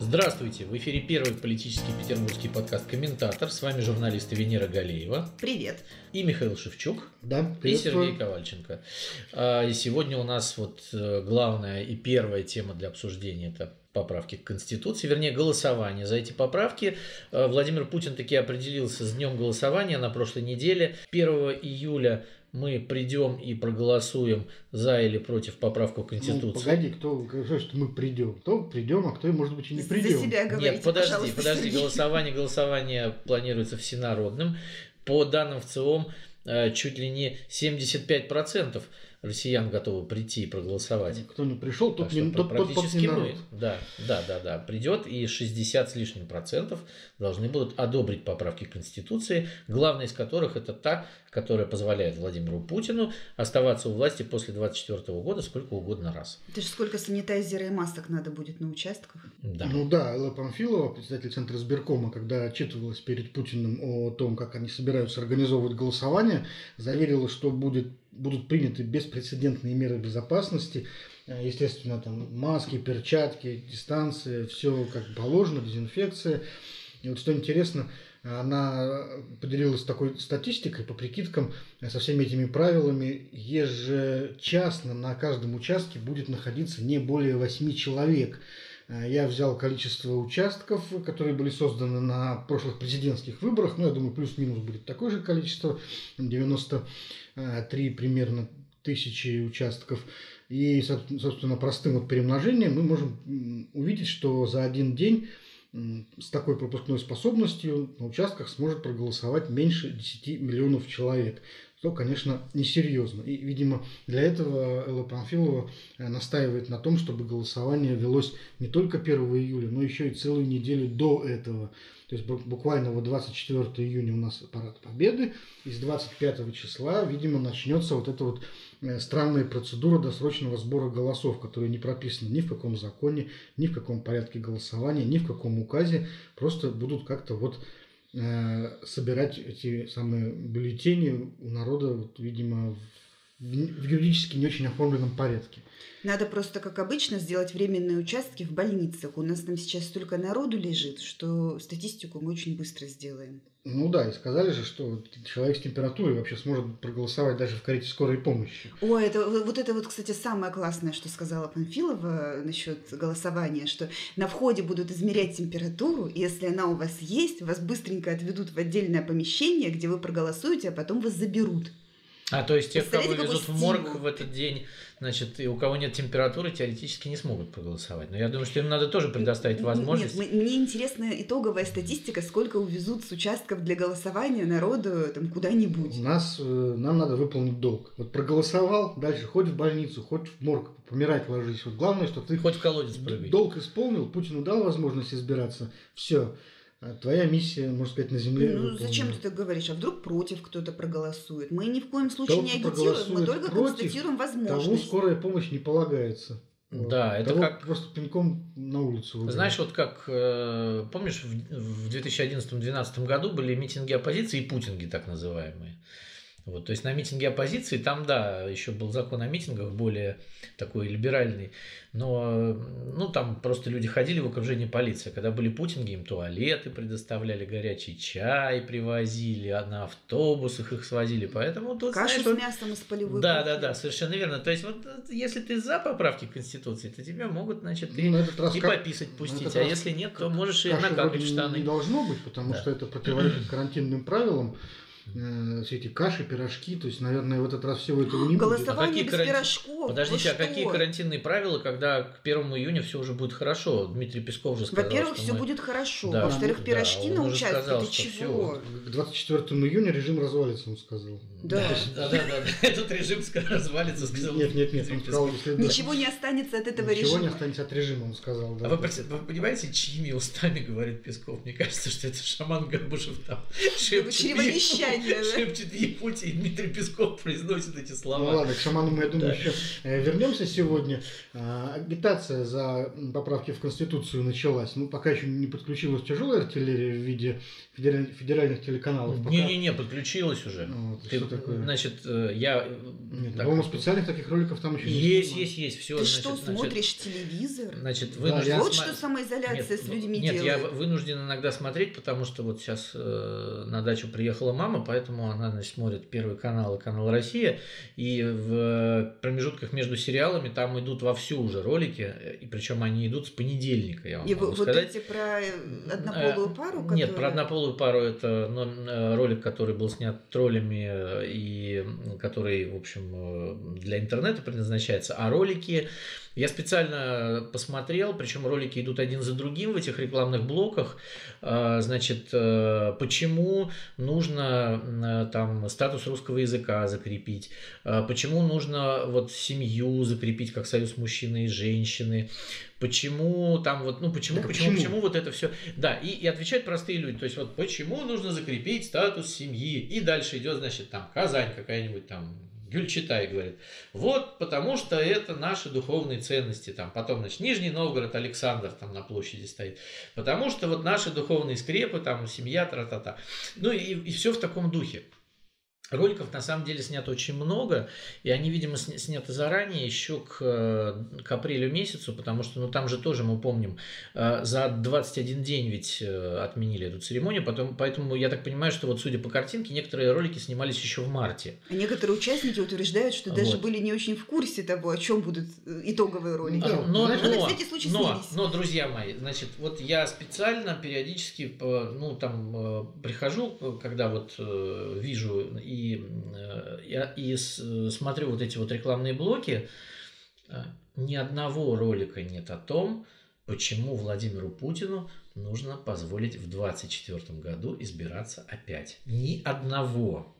Здравствуйте! В эфире первый политический петербургский подкаст «Комментатор». С вами журналисты Венера Галеева. Привет. И Михаил Шевчук. Да, И Сергей Ковальченко. А, И сегодня у нас вот э, главная и первая тема для обсуждения – это поправки к Конституции, вернее, голосование за эти поправки. Э, Владимир Путин таки определился с днем голосования на прошлой неделе. 1 июля мы придем и проголосуем за или против поправку к Ну, Конституции. погоди, кто говорит, что мы придем? Кто придем, а кто, может быть, и не За придем. себя говорите, Нет, подожди, подожди, Сергей. голосование, голосование планируется всенародным. По данным в ЦИОМ, э, чуть ли не 75% россиян готовы прийти и проголосовать. Кто не пришел, тот, не, тот, тот, тот практически не мы. Да, да, да, да. Придет и 60 с лишним процентов должны будут одобрить поправки к Конституции, главная из которых это та, которая позволяет Владимиру Путину оставаться у власти после 2024 года сколько угодно раз. Это же сколько санитайзера и масок надо будет на участках. Да. Ну да, Элла Памфилова, председатель Центра избиркома, когда отчитывалась перед Путиным о том, как они собираются организовывать голосование, заверила, что будет, будут приняты беспрецедентные меры безопасности. Э, Естественно, там маски, перчатки, дистанция, все как положено, дезинфекция. И вот что интересно, она поделилась такой статистикой по прикидкам э, со всеми этими правилами. Ежечасно на каждом участке будет находиться не более 8 человек. Э, Я взял количество участков, которые были созданы на прошлых президентских выборах. Ну, я думаю, плюс-минус будет такое же количество. 93 примерно тысячи участков. И, соб- собственно, простым вот перемножением мы можем увидеть, что за один день с такой пропускной способностью на участках сможет проголосовать меньше 10 миллионов человек. Что, конечно, несерьезно. И, видимо, для этого Элла Панфилова э, настаивает на том, чтобы голосование велось не только 1 июля, но еще и целую неделю до этого. То есть бу- буквально вот 24 июня у нас парад Победы, и с 25 числа, видимо, начнется вот эта вот э, странная процедура досрочного сбора голосов, которая не прописана ни в каком законе, ни в каком порядке голосования, ни в каком указе. Просто будут как-то вот собирать эти самые бюллетени у народа, вот, видимо, в, в юридически не очень оформленном порядке. Надо просто, как обычно, сделать временные участки в больницах. У нас там сейчас столько народу лежит, что статистику мы очень быстро сделаем. Ну да, и сказали же, что человек с температурой вообще сможет проголосовать даже в карете скорой помощи. Ой, это, вот это вот, кстати, самое классное, что сказала Панфилова насчет голосования, что на входе будут измерять температуру, и если она у вас есть, вас быстренько отведут в отдельное помещение, где вы проголосуете, а потом вас заберут. А то есть тех, кого везут в морг в этот день, значит, и у кого нет температуры, теоретически не смогут проголосовать. Но я думаю, что им надо тоже предоставить возможность. Нет, мне интересна итоговая статистика, сколько увезут с участков для голосования народу там куда-нибудь. У нас, э, нам надо выполнить долг. Вот проголосовал, дальше хоть в больницу, хоть в морг, помирать ложись. Вот главное, что ты Хоть в колодец прыгай. долг исполнил, Путину дал возможность избираться. Все. Твоя миссия, можно сказать, на земле. Ну, выполнена. зачем ты так говоришь? А вдруг против кто-то проголосует? Мы ни в коем случае не агитируем, мы только констатируем Тому возможность. скорая помощь не полагается. Вот. Да, это Того как- просто пинком на улицу. выгнать. Знаешь, вот как, э, помнишь, в в 2011-2012 году были митинги оппозиции и путинги так называемые. Вот, то есть на митинге оппозиции там, да, еще был закон о митингах более такой либеральный, но ну, там просто люди ходили в окружении полиции. Когда были путинги, им туалеты предоставляли, горячий чай привозили, а на автобусах их свозили. Поэтому тут, Кашу знаешь, с мясом из полевой да, кухни. да, да, совершенно верно. То есть, вот э, если ты за поправки к Конституции, то тебя могут, значит, Ну, и, этот раз и как- пописать на пустить. А раз если нет, то можешь и не- штаны. Не должно быть, потому Да. что это противоречит карантинным правилам. Э, Все эти каши, пирожки, то есть, наверное, в этот раз всего этого не будет. Голосование какие без карантин- пирожков. Подождите, Вы а какие что? карантинные правила, когда к 1 июня все уже будет хорошо? Дмитрий Песков же сказал, Во-первых, все мы- будет хорошо. Да, Во-вторых, да, пирожки он на уже участке. сказал, Ты что чего? К 24 июня режим развалится, он сказал. Да. Да, да, да, да. Этот режим развалится, сказал Нет, нет, нет, он сказал, если Ничего не останется от этого Ничего не режима. останется от режима, он сказал. да. А вы, вы понимаете, чьими устами говорит Песков? Мне кажется, что это шаман Горбушев там шепчет. Да? шепчет Якутия, и Дмитрий Песков произносит эти Ну слова. ладно, к шаману мы, я думаю, Да. еще э, вернемся сегодня. А, Агитация за поправки в Конституцию началась. Ну, пока еще не подключилась тяжелая артиллерия в виде федераль- федеральных телеканалов. Пока- Не-не-не, подключилась уже. Ну, вот, Ты, что такое? Значит, э, я... э, Нет, так, по-моему, специальных таких роликов там еще не Есть, есть, есть. Все, Ты что, смотришь телевизор? Значит, Да, вынужден я Вот что самоизоляция Нет, с людьми Нет, я делает. в- вынужден иногда смотреть, потому что вот сейчас э, на дачу приехала мама, поэтому она значит, смотрит Первый канал и канал Россия, и в промежутках между сериалами там идут вовсю уже ролики, и причем они идут с понедельника, я вам И могу вот сказать. эти про однополую Э, пару, Нет, которая- про однополую пару это ну, э, ролик, который был снят троллями э, и который, в общем, для интернета предназначается. А ролики я специально посмотрел, причем ролики идут один за другим в этих рекламных блоках. А, Значит, э, почему нужно э, там статус русского языка закрепить, А, почему нужно вот семью закрепить как союз мужчины и женщины, почему там вот, ну почему, Так почему, почему? почему вот это все. Да, и, и отвечают простые люди. То есть вот почему нужно закрепить статус семьи. И дальше идет, значит, там Казань какая-нибудь там. Гюльчатай говорит, вот потому что это наши духовные ценности. Там. Потом, значит, Нижний Новгород, Александр там на площади стоит. Потому что вот наши духовные скрепы, там, семья, тра-та-та. Ну и, и все в таком духе. Роликов на самом деле снято очень много, и они, видимо, сня- сняты заранее, еще к, э, к апрелю месяцу, потому что, ну, там же тоже, мы помним, э, за 21 день ведь э, отменили эту церемонию, потом, поэтому я так понимаю, что вот, судя по картинке, некоторые ролики снимались еще в марте. А некоторые участники утверждают, что даже Вот. были не очень в курсе того, о чем будут э, итоговые ролики. А, но, Ну, на но, всякий случай но, снялись. но, друзья мои, значит, вот я специально периодически, ну, там, э, прихожу, э, когда вот э, вижу и, э, я- и э, смотрю вот эти вот рекламные блоки, э, ни одного ролика нет о том, почему Владимиру Путину нужно позволить в 2024 году избираться опять. Ни одного.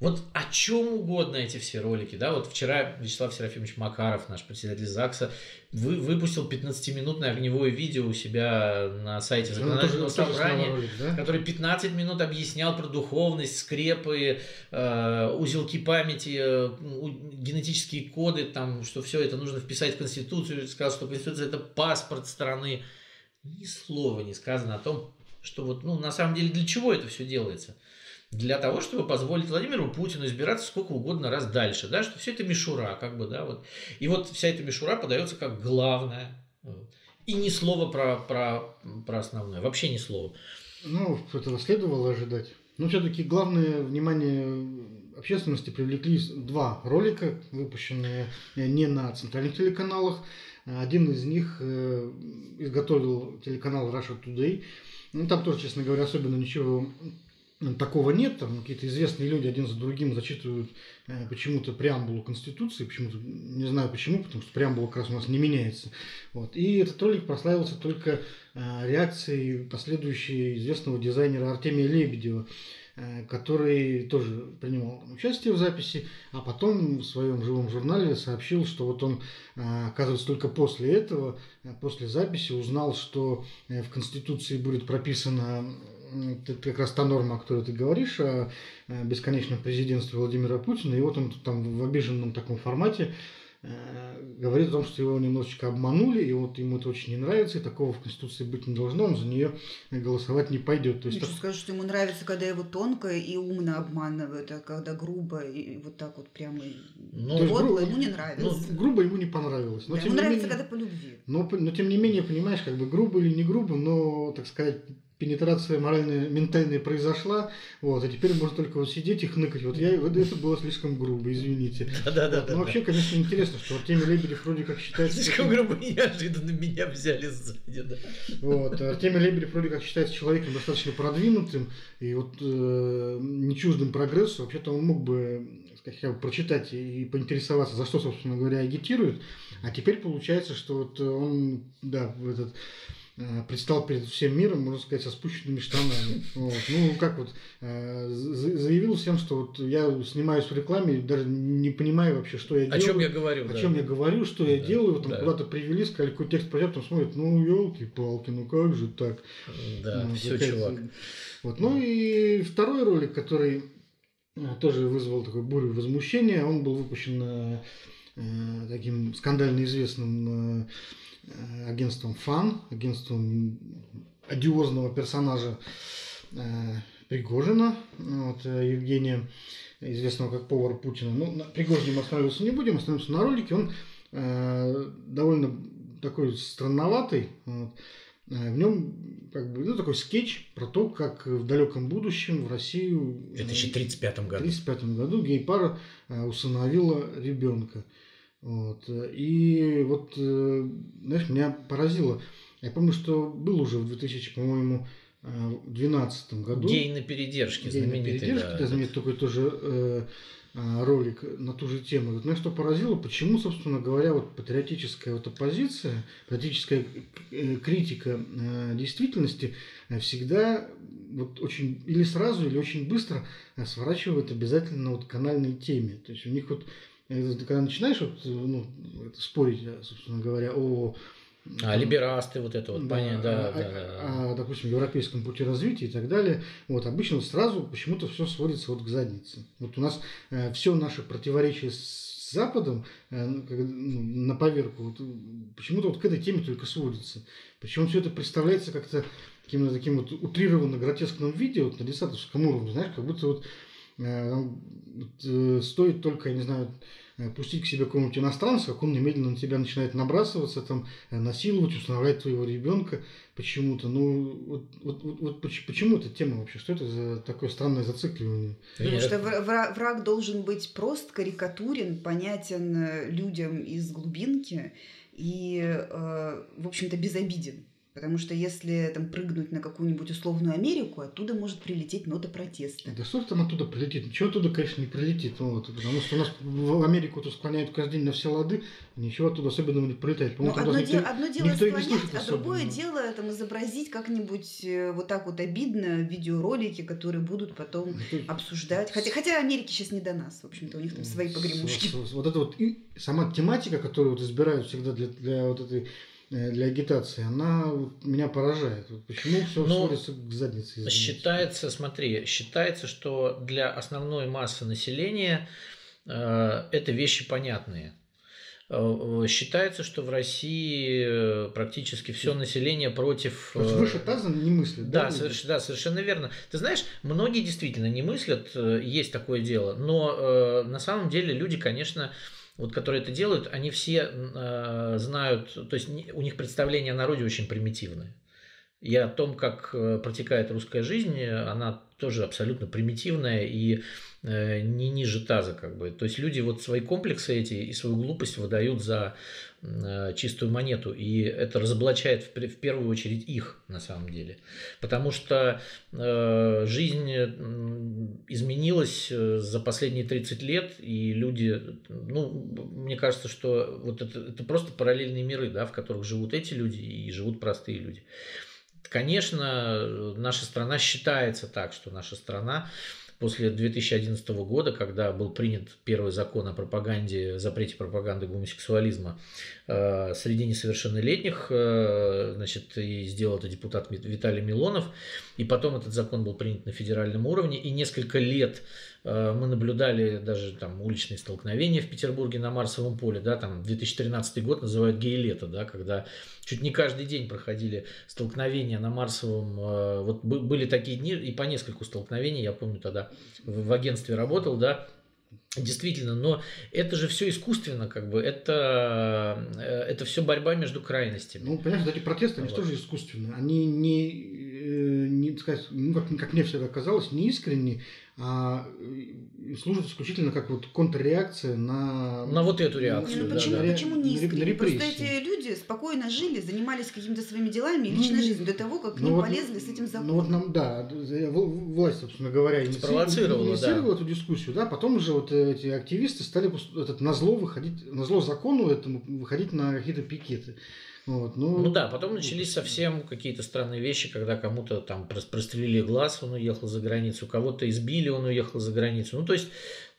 Вот о чем угодно эти все ролики, да, вот вчера Вячеслав Серафимович Макаров, наш председатель ЗАГСа, вы, выпустил 15-минутное огневое видео у себя на сайте Ну, законодательного тоже собрания, ролик, да? который 15 минут объяснял про духовность, скрепы, э, узелки памяти, э, генетические коды, там, что все это нужно вписать в Конституцию, сказал, что Конституция это паспорт страны. Ни слова не сказано о том, что вот, ну, на самом деле, для чего это все делается? Для того, чтобы позволить Владимиру Путину избираться сколько угодно раз дальше, да, что все это мишура, как бы, да, вот. И вот вся эта мишура подается как главное. И ни слова про, про, про основное, вообще ни слова. Ну, этого следовало ожидать. Но все-таки главное внимание общественности привлекли два ролика, выпущенные э, не на центральных телеканалах. Один из них э, изготовил телеканал Russia Today. Ну, там тоже, честно говоря, особенно ничего такого нет. Там какие-то известные люди один за другим зачитывают э, почему-то преамбулу Конституции. Почему-то, не знаю почему, потому что преамбула как раз у нас не меняется. Вот. И этот ролик прославился только э, реакцией последующей известного дизайнера Артемия Лебедева, э, который тоже принимал участие в записи, а потом в своем живом журнале сообщил, что вот он, э, оказывается, только после этого, э, после записи узнал, что э, в Конституции будет прописана т- как раз та норма, о которой ты говоришь, о э, бесконечном президентстве Владимира Путина, и вот он там в обиженном таком формате э, говорит о том, что его немножечко обманули, и вот ему это очень не нравится, и такого в Конституции быть не должно, он за нее голосовать не пойдет. То есть так- скажу, что ему нравится, когда его тонко и умно обманывают, а когда грубо и вот так вот прямо Ну, подло, грубо- ему не нравится. ну, грубо ему не понравилось. Но, Да, ему нравится, менее- когда по любви. но, но тем не менее, понимаешь, как бы грубо или не грубо, но, так сказать, пенетрация моральная, ментальная произошла, вот, а теперь можно только вот сидеть и хныкать. Вот я, вот это было слишком грубо, извините. Да-да-да. Ну, вообще, конечно, интересно, что Артемий Лебедев вроде как считается... Слишком грубо и неожиданно меня взяли сзади, да. Вот. Артемий Лебедев вроде как считается человеком достаточно продвинутым и вот э, не чуждым прогрессу. Вообще-то он мог бы хотя бы прочитать и поинтересоваться, за что, собственно говоря, агитирует. А теперь получается, что вот он, да, в этот предстал перед всем миром, можно сказать, со спущенными штанами. Вот. Ну, как вот, э, за- заявил всем, что вот я снимаюсь в рекламе, даже не понимаю вообще, что я О делаю. чем я говорю, О да. чем я говорю, что я Да, делаю, вот там да. куда-то привели, сказали, какой текст пройдет, там смотрят, ну, елки-палки, ну как же так? Да, Ну, все, чувак. Вот. Ну и второй ролик, который тоже вызвал такой бурю возмущения. Он был выпущен таким скандально известным агентством ФАН, агентством одиозного персонажа Пригожина, вот, Евгения, известного как повар Путина. Ну, на Пригожине мы останавливаться не будем, остановимся на ролике. Он э, довольно такой странноватый. Вот. В нем как бы, ну, такой скетч про то, как в далеком будущем в Россию в 2035 году, 35 году гей-пара усыновила ребенка. Вот. И вот, знаешь, меня поразило. Я помню, что был уже в 2000, по-моему, 2012 году. Гей на передержке, Гей. На передержке, да, да, знаменитый такой тоже э, ролик на ту же тему. Вот меня что поразило, почему, собственно говоря, вот патриотическая вот оппозиция, патриотическая э, критика э, действительности всегда вот очень или сразу, или очень быстро сворачивает обязательно вот канальной теме. То есть у них вот, когда начинаешь вот, ну, спорить, собственно говоря, о а, либерасты, вот это вот, да, понятно, да, а, да, да, да. А, допустим, европейском пути развития и так далее. Вот, обычно сразу почему-то все сводится вот к заднице. Вот у нас э, все наше противоречие с Западом э, ну, ну, на поверку вот, почему-то вот к этой теме только сводится. Причем все это представляется как-то каким-то таким вот утрированно гротескным виде, вот на десантовском уровне, знаешь, как будто вот, стоит только, я не знаю, Э, пустить к себе какого-нибудь иностранца, как он немедленно на тебя начинает набрасываться, там, э, насиловать, устанавливать твоего ребенка почему-то. Ну, вот, вот, вот, вот почему эта тема вообще? Что это за такое странное зацикливание? Потому что враг, должен быть прост, карикатурен, понятен э, людям из глубинки и, в общем-то, безобиден. Потому что если там прыгнуть на какую-нибудь условную Америку, оттуда может прилететь нота протеста. Да что там оттуда прилетит? Ничего оттуда, конечно, не прилетит. Вот, потому что у нас в Америку-то склоняют каждый день на все лады, ничего оттуда особенного не прилетает. Ну, одно, никто, де- одно дело никто склонять, а особенно. другое дело там изобразить как-нибудь э, вот так вот обидно видеоролики, которые будут потом это... обсуждать. Хотя, хотя Америке сейчас не до нас, в общем-то, у них там свои погремушки. Вот, вот, вот это вот и сама тематика, которую вот избирают всегда для, для вот этой для агитации, она меня поражает. Почему все ну, сводится к заднице? Извините? Считается, смотри, считается, что для основной массы населения э, это вещи понятные. Э, считается, что в России э, практически все население против... То есть выше таза не мыслят, да? Да, соверш... да, совершенно верно. Ты знаешь, многие действительно не мыслят, есть такое дело, но э, на самом деле люди, конечно, вот, которые это делают, они все э, знают, то есть у них представление о народе очень примитивное. И о том, как э, протекает русская жизнь, она тоже абсолютно примитивная и э, не ниже таза, как бы. То есть люди вот свои комплексы эти и свою глупость выдают за э, чистую монету, и это разоблачает в, первую очередь их на самом деле, потому что жизнь изменилась за последние 30 лет, и люди, ну, мне кажется, что вот это, это просто параллельные миры, да, в которых живут эти люди и живут простые люди. Конечно, наша страна считается так, что наша страна после 2011 года, когда был принят первый закон о пропаганде, запрете пропаганды гомосексуализма э, среди несовершеннолетних, э, значит, и сделал это депутат Виталий Милонов, и потом этот закон был принят на федеральном уровне, и несколько лет мы наблюдали даже там уличные столкновения в Петербурге на Марсовом поле, да, там 2013 год называют гей-лето, да, когда чуть не каждый день проходили столкновения на Марсовом, э, вот были такие дни, и по нескольку столкновений, я помню тогда в агентстве работал, да, Действительно, но это же все искусственно, как бы, это, э, это все борьба между крайностями. Ну, понимаешь, эти протесты, они вот. тоже искусственные. Они не, не сказать, ну, как, как мне всегда казалось, не искренние, а служит исключительно как вот контрреакция на... На вот эту реакцию, ну, да, почему, да. почему не искренне? Просто эти люди спокойно жили, занимались какими-то своими делами и личной ну, жизнью до того, как к ну, ним вот, полезли с этим законом. Ну вот нам, да, власть, собственно говоря, инициировала, инициировала да. эту дискуссию, да, потом уже вот эти активисты стали этот, на зло выходить, на зло закону этому выходить на какие-то пикеты. Вот, ну, ну да, потом начались совсем какие-то странные вещи, когда кому-то там прострелили глаз, он уехал за границу, кого-то избили, он уехал за границу. Ну то есть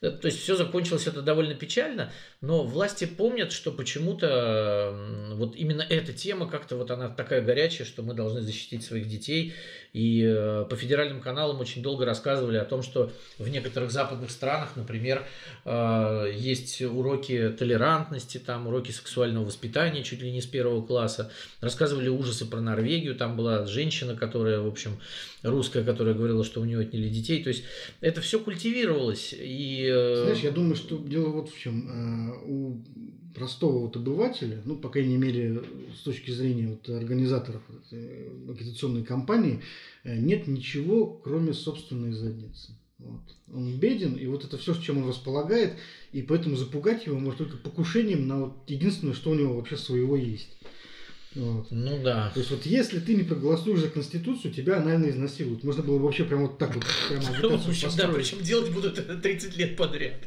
Э, то есть все закончилось это довольно печально, но власти помнят, что почему-то вот именно эта тема как-то вот она такая горячая, что мы должны защитить своих детей. И э, по федеральным каналам очень долго рассказывали о том, что в некоторых западных странах, например, э, есть уроки толерантности, там уроки сексуального воспитания чуть ли не с первого класса. Рассказывали ужасы про Норвегию, там была женщина, которая, в общем, русская, которая говорила, что у нее отняли детей. То есть это все культивировалось. И... Э, Знаешь, я думаю, что дело вот в чем. У простого вот обывателя, ну, по крайней мере, с точки зрения вот организаторов агитационной кампании, э, нет ничего, кроме собственной задницы. Вот. Он беден, и вот это все, с чем он располагает, и поэтому запугать его может только покушением на вот единственное, что у него вообще своего есть. Вот. Ну да. То есть вот если ты не проголосуешь за Конституцию, тебя анально изнасилуют. Можно было бы вообще прямо вот так вот прямо Да, причем делать будут это 30 лет подряд.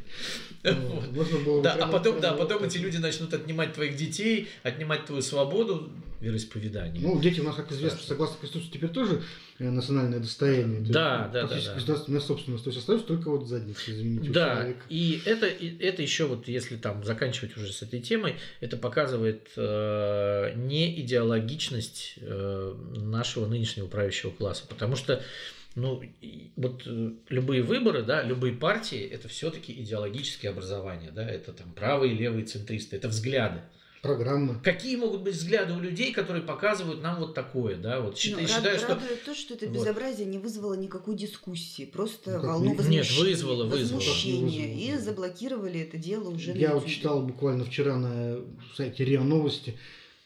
Ну, да, а потом, да, потом эти люди начнут отнимать твоих детей, отнимать твою свободу вероисповедания. Ну, дети у нас, как известно, согласно Конституции, теперь тоже национальное достояние. Да, да, да. Государственная собственность. То есть остается только вот задница, извините, Да, и это, это еще вот, если там заканчивать уже с этой темой, это показывает э, не идеологичность э, нашего нынешнего правящего класса, потому что ну, вот э, любые выборы, да, любые партии, это все-таки идеологические образования, да, это там правые, левые, центристы, это взгляды. Программы. Какие могут быть взгляды у людей, которые показывают нам вот такое, да, вот считаю, ну, считаю, что... то, что это безобразие вот. не вызвало никакой дискуссии, просто ну, волну возмущения, Нет, вызвало, вызвало. возмущения, и заблокировали это дело уже Я вот читал буквально вчера на сайте РИА Новости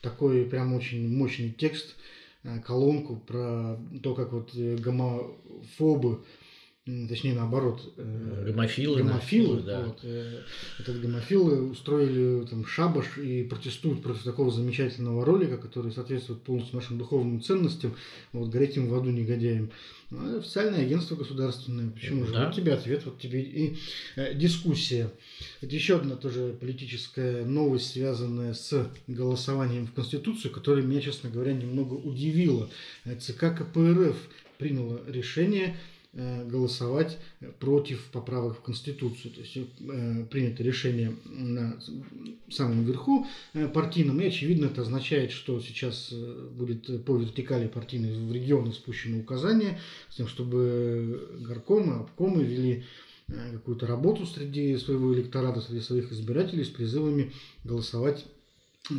такой прям очень мощный текст, Э, колонку про то, как вот э, гомофобы, точнее наоборот, э, гомофилы, гомофилы, да. вот, этот гомофилы устроили там шабаш и протестуют против такого замечательного ролика, который соответствует полностью нашим духовным ценностям, вот гореть им в аду негодяям. Ну, официальное агентство государственное. Почему же? Да. Вот тебе ответ, вот тебе и э, дискуссия. Это еще одна тоже политическая новость, связанная с голосованием в Конституцию, которая меня, честно говоря, немного удивила. ЦК КПРФ приняло решение Э, голосовать против поправок в Конституцию. То есть э, принято решение на самом верху э, партийном, и очевидно это означает, что сейчас будет по вертикали партийной в регионы спущено указание, с тем, чтобы горкомы, обкомы вели какую-то работу среди своего электората, среди своих избирателей с призывами голосовать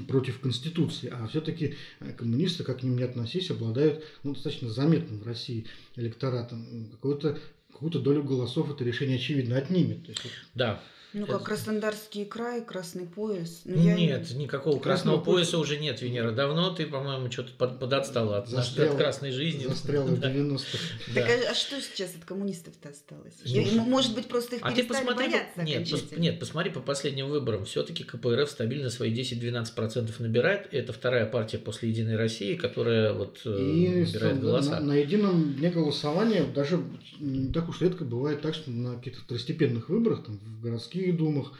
против Конституции, а все-таки э, коммунисты, как к ним не относись, обладают ну, достаточно заметным в России электоратом. Какую-то какую-то долю голосов это решение очевидно отнимет. То есть, да. Ну, как Краснодарский край, Красный пояс. Ну, я... Нет, никакого красного, красного пояса уже нет, Венера. Давно ты, по-моему, что-то под, подотстала от, застрял, от красной жизни. Застряла в 90-х. Так а, а что сейчас от коммунистов-то осталось? Ну, может быть, просто их а перестали ты посмотри, бояться нет, пос, нет, посмотри по последним выборам. Все-таки КПРФ стабильно свои 10-12% набирает. Это вторая партия после Единой России, которая вот э, И набирает голоса. На, на едином дне голосования даже не так уж редко бывает так, что на каких-то второстепенных выборах, там, в городских городских думах,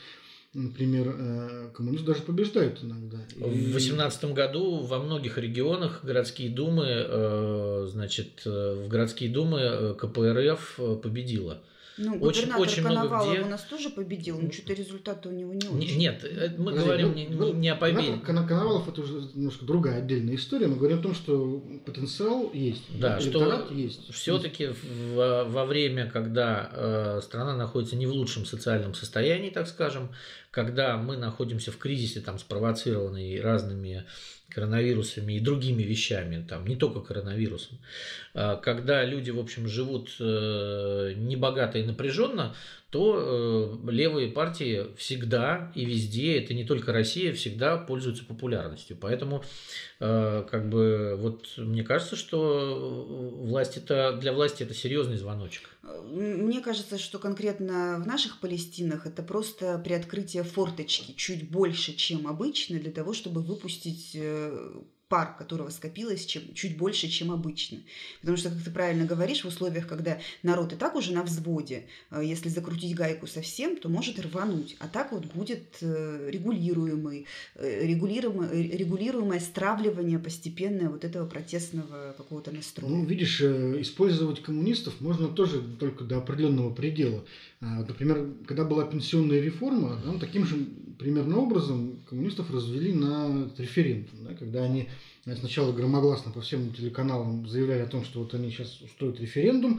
например, э, коммунисты даже побеждают иногда. В 2018 году во многих регионах городские думы, э, значит, э, в городские думы КПРФ победила. Ну, очень, очень Коновалов много где... у нас тоже победил, но что-то результаты у него не очень. Нет, э, мы Подожди, говорим ну, не, не, не о победе. Коновалов это уже немножко другая отдельная история. Мы говорим о том, что потенциал есть, да, что есть. Все-таки во, во время, когда э, страна находится не в лучшем социальном состоянии, так скажем, когда мы находимся в кризисе, там, спровоцированный разными коронавирусами и другими вещами, там, не только коронавирусом, а, когда люди, в общем, живут э, небогато и напряженно, то э, левые партии всегда и везде, это не только Россия, всегда пользуются популярностью. Поэтому, э, как бы, вот мне кажется, что власть это, для власти это серьезный звоночек. Мне кажется, что конкретно в наших Палестинах это просто приоткрытие форточки чуть больше, чем обычно, для того, чтобы выпустить пар, которого скопилось чем, чуть больше, чем обычно. Потому что, как ты правильно говоришь, в условиях, когда народ и так уже на взводе, э, если закрутить гайку совсем, то может рвануть. А так вот будет э, регулируемый, э, регулируемое, регулируемое стравливание постепенное вот этого протестного какого-то настроя. Ну, видишь, использовать коммунистов можно тоже только до определенного предела. А, например, когда была пенсионная реформа, там, таким же примерно образом коммунистов развели на референдум, да, когда они сначала громогласно по всем телеканалам заявляли о том, что вот они сейчас устроят референдум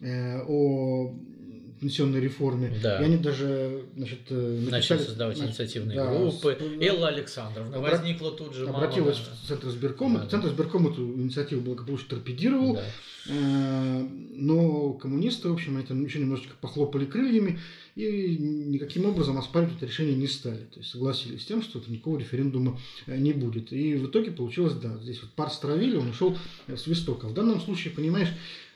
о пенсионной реформе. Да. И они даже значит, э, написали, начали создавать значит, инициативные да, группы. С, Элла Александровна обра... возникла тут же. Обратилась мама, в Центр сберком. Да, Центр сберком эту инициативу благополучно торпедировал. Да. Э, но коммунисты, в общем, это еще немножечко похлопали крыльями и никаким образом оспаривать это решение не стали. То есть согласились с тем, что никакого референдума э, не будет. И в итоге получилось, да, здесь вот пар стравили, он ушел с Востока. В данном случае, понимаешь,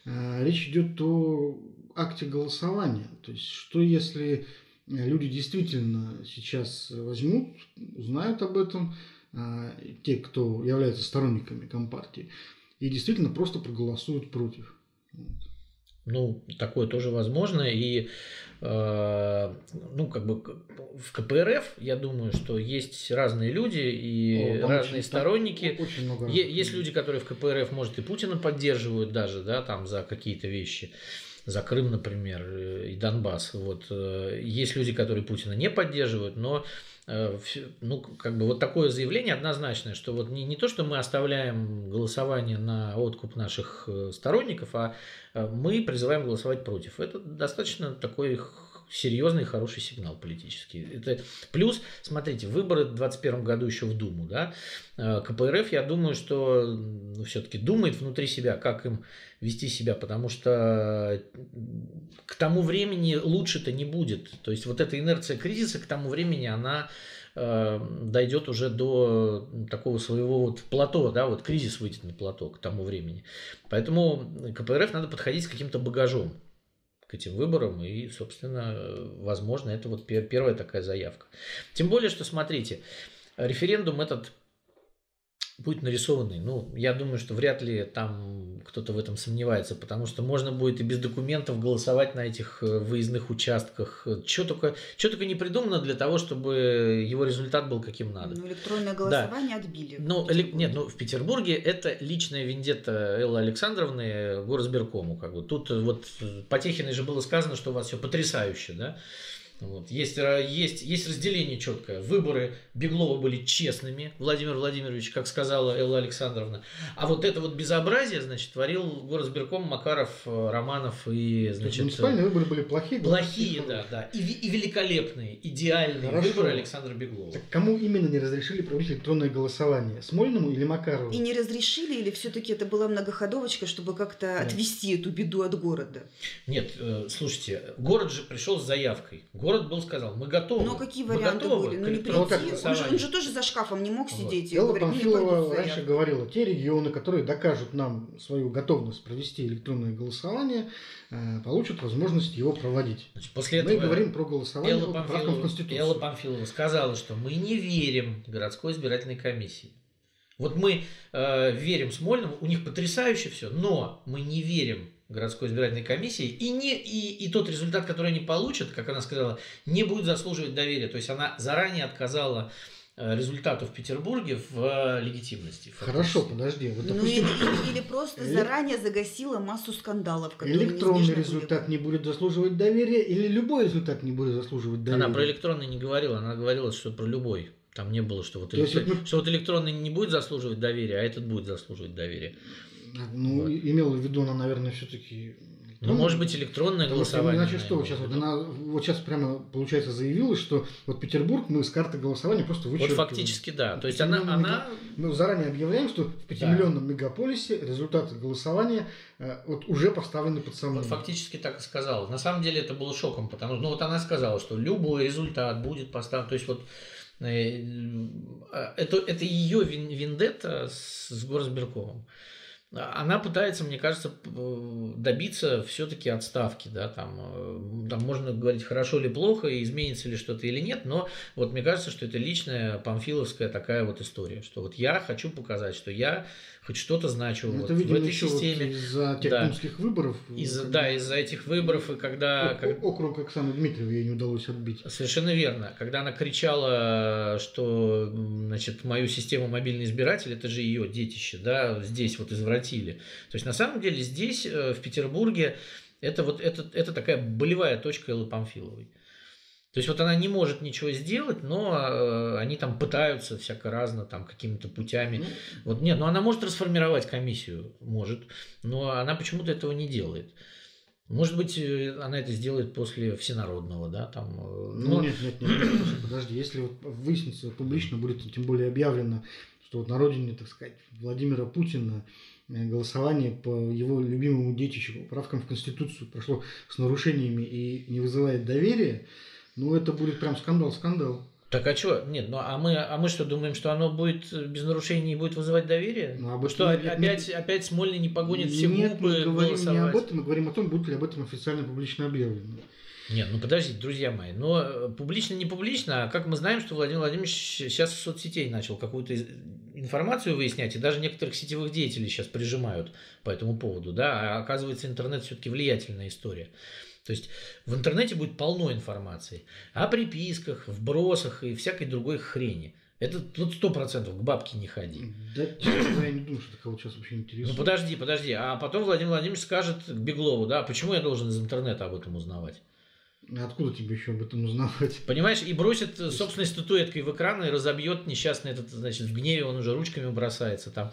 речь идет о акте голосования. То есть, что если э, люди действительно сейчас возьмут, узнают об этом, а, те, кто являются сторонниками Компартии, и действительно просто проголосуют против. Ну, такое тоже возможно. И, э, ну, как бы в КПРФ, я думаю, что есть разные люди и О, разные очень, сторонники. Очень много. Есть люди, которые в КПРФ, может, и Путина поддерживают даже, да, там за какие-то вещи за Крым, например, э, и Донбасс. Вот. Э, есть люди, которые Путина не поддерживают, но э, ну, как бы вот такое заявление однозначное, что вот не, не то, что мы оставляем голосование на откуп наших сторонников, а мы призываем голосовать против. Это достаточно такой серьезный хороший сигнал политический. Это плюс, смотрите, выборы в 2021 году еще в Думу, да, КПРФ, я думаю, что ну, все-таки думает внутри себя, как им вести себя, потому что к тому времени лучше-то не будет. То есть вот эта инерция кризиса к тому времени, она э, дойдет уже до такого своего вот плато, да, вот кризис выйдет на плато к тому времени. Поэтому КПРФ надо подходить с каким-то багажом к этим выборам, и, собственно, возможно, это вот первая такая заявка. Тем более, что, смотрите, референдум этот будет нарисованный. Ну, я думаю, что вряд ли там кто-то в этом сомневается, потому что можно будет и без документов голосовать на этих э, выездных участках. Что только, что только не придумано для того, чтобы его результат был каким надо. Ну, электронное голосование да. отбили. Ну, эли... нет, ну, в Петербурге это личная вендетта Эллы Александровны э, Горосберкому. Как бы. Тут вот по Техиной же было сказано, что у вас все потрясающе, да? Вот. Есть, есть, есть разделение четкое. Выборы Беглова были честными, Владимир Владимирович, как сказала Элла Александровна. А вот это вот безобразие, значит, творил горосберком Макаров, э, Романов и, значит... Муниципальные выборы были плохие? Плохие, да, да. И, и великолепные, идеальные Хорошо. выборы Александра Беглова. Так кому именно не разрешили проводить электронное голосование? Смольному или Макарову? И не разрешили, или все-таки это была многоходовочка, чтобы как-то да. отвести эту беду от города? Нет, э, слушайте, город же пришел с заявкой. Город город был сказал, мы готовы. Но какие варианты были? Ну не прийти. Он, же, он же тоже за шкафом не мог сидеть. Элла Памфилова раньше говорила, те регионы, которые докажут нам свою готовность провести электронное голосование, э, получат возможность его проводить. Значит, после мы говорим про голосование Элла Памфилова, в Конституции. Элла Памфилова сказала, что мы не верим городской избирательной комиссии. Вот мы э, верим Смольному, у них потрясающе все, но мы не верим городской избирательной комиссии, и, не, и, и тот результат, который они получат, как она сказала, не будет заслуживать доверия. То есть она заранее отказала э, результату в Петербурге в легитимности. Хорошо, подожди. Вот, ну, допустим, ну, или, или просто эле... заранее загасила массу скандалов. Электронный результат были. не будет заслуживать доверия или любой результат не будет заслуживать доверия? Она про электронный не говорила, она говорила, что про любой. Там не было, что вот, электро... есть, что вот электронный не будет заслуживать доверия, а этот будет заслуживать доверия. Ну, вот. имела в виду она, наверное, все-таки ну, может быть, электронное голосование. Иначе что, вот сейчас, вот, она вот сейчас прямо, получается, заявила, что вот Петербург мы с карты голосования просто вычеркиваем. Вот фактически, да. То есть она, она... Мы заранее объявляем, что в пятимиллионном да. мегаполисе результаты голосования э, вот уже поставлены под сомнение. Вот фактически так и сказала. На самом деле это было шоком, потому что, ну вот она сказала, что любой результат будет поставлен. То есть вот э, э, это, это ее вендетта с, с Горсберковым. Она пытается, мне кажется, добиться все-таки отставки, да, там, э, там можно говорить хорошо или плохо, изменится ли что-то или нет, но вот мне кажется, что это личная памфиловская такая вот история, что вот я хочу показать, что я хоть что-то значу Ну, вот это, видимо, в этой еще системе. вот из-за тех Да. выборов. Из, когда да, из-за этих выборов, и когда... о- как- Округ Оксаны Дмитриевой ей не удалось отбить. Совершенно верно. Когда она кричала, что значит, мою систему мобильный избиратель, это же ее детище, да, здесь вот извратили. То есть на самом деле здесь, э, в Петербурге, это вот это, это такая болевая точка Эллы Памфиловой. То есть вот она не может ничего сделать, но э, они там пытаются всяко разно, там какими-то путями. Ну, Вот нет, но она может расформировать комиссию, может, но она почему-то этого не делает. Может быть, э, она это сделает после всенародного, да, там. Ну, но- нет, нет, нет, подожди, если вот выяснится публично, будет тем более объявлено, что вот на родине, так сказать, Владимира Путина голосование по его любимому детищу, поправкам в Конституцию прошло с нарушениями и не вызывает доверия, ну это будет прям скандал-скандал. Так а что? Нет, ну а мы, а мы что, думаем, что оно будет э, без нарушений и будет вызывать доверие? Ну, об этом что нет, опять, опять Смольный не погонит все Нет, мы говорим не голосовать? об этом, мы говорим о том, будет ли об этом официально публично объявлено. Нет, ну подождите, друзья мои, но э, публично не публично, а как мы знаем, что Владимир Владимирович сейчас в соцсетей начал какую-то информацию выяснять, и даже некоторых сетевых деятелей сейчас прижимают по этому поводу, да, а оказывается интернет все-таки влиятельная история. То есть в интернете будет полно информации о приписках, вбросах и всякой другой хрени. Это тут сто процентов к бабке не ходи. Да, я не думаю, что это кого сейчас вообще Ну интересует. подожди, подожди, а потом Владимир Владимирович скажет Беглову, да, почему я должен из интернета об этом узнавать? А Откуда тебе еще об этом узнавать? Понимаешь, и бросит э, собственной статуэткой в экран и разобьет несчастный этот, значит, в гневе он уже ручками бросается там.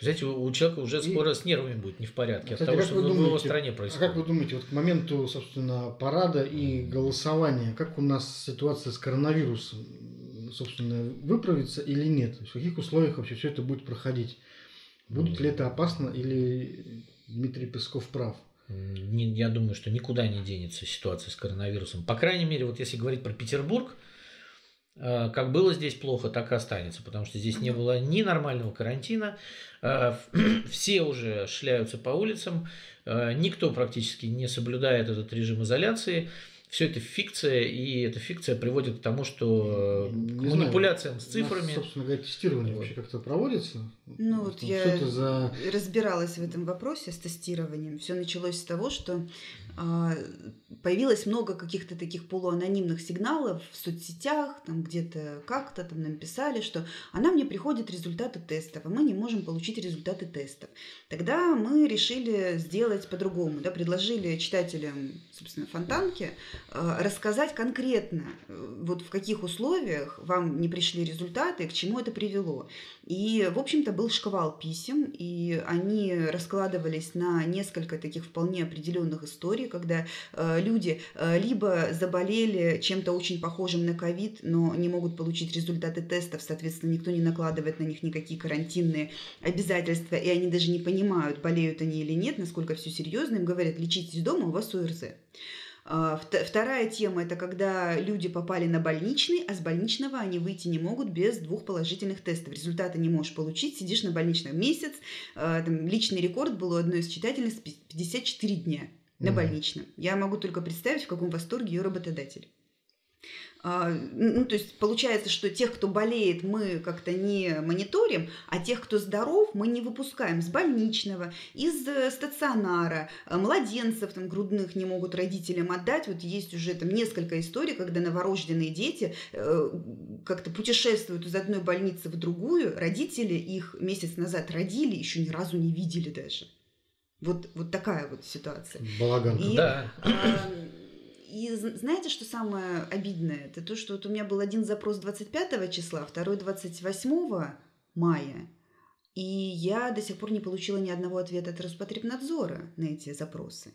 Знаете, у человека уже И- скоро с нервами будет не в порядке Кстати, от того, что в его думаете, стране А происходит. как вы думаете, вот к моменту, собственно, парада и голосования, как у нас ситуация с коронавирусом, собственно, выправится или нет? В каких условиях вообще все это будет проходить? Будет ли это опасно или Дмитрий Песков прав? Не- я думаю, что никуда не денется ситуация с коронавирусом. По крайней мере, вот если говорить про Петербург, э, как было здесь плохо, так и останется, потому что здесь не было ни нормального карантина, э, все уже шляются по улицам, э, никто практически не соблюдает этот режим изоляции. Все это фикция, и эта фикция приводит к тому, что э, Не к знаю. манипуляциям с У нас, цифрами. собственно говоря, тестирование Вот. вообще как-то проводится? Ну, вот я- за... разбиралась в этом вопросе с тестированием. Все началось с того, что а, появилось много каких-то таких полуанонимных сигналов в соцсетях, там где-то как-то там нам писали, что а нам не приходят результаты тестов, а мы не можем получить результаты тестов. Тогда мы решили сделать по-другому, да, предложили читателям, собственно, Фонтанки э, рассказать конкретно, э, вот в каких условиях вам не пришли результаты, к чему это привело. И, в общем-то, был шквал писем, и они раскладывались на несколько таких вполне определенных историй, когда э, люди э, либо заболели чем-то очень похожим на ковид, но не могут получить результаты тестов, соответственно, никто не накладывает на них никакие карантинные обязательства, и они даже не понимают, болеют они или нет, насколько все серьезно, им говорят, лечитесь дома, у вас ОРЗ. А, вт- Вторая тема – это когда люди попали на больничный, а с больничного они выйти не могут без двух положительных тестов. Результаты не можешь получить, сидишь на больничном месяц. А, там личный рекорд был у одной из читательниц пи- 54 дня на больничном. Я могу только представить, в каком восторге ее работодатель. А, Ну, то есть получается, что тех, кто болеет, мы как-то не мониторим, а тех, кто здоров, мы не выпускаем с больничного, из э, стационара, а младенцев там грудных не могут родителям отдать. Вот есть уже там несколько историй, когда новорожденные дети э, как-то путешествуют из одной больницы в другую, родители их месяц назад родили, еще ни разу не видели даже. Вот, вот такая вот ситуация. Балаган. И- Да. А, И знаете, что самое обидное? Это то, что вот у меня был один запрос 25 числа, второй 28 мая. И я до сих пор не получила ни одного ответа от Роспотребнадзора на эти запросы.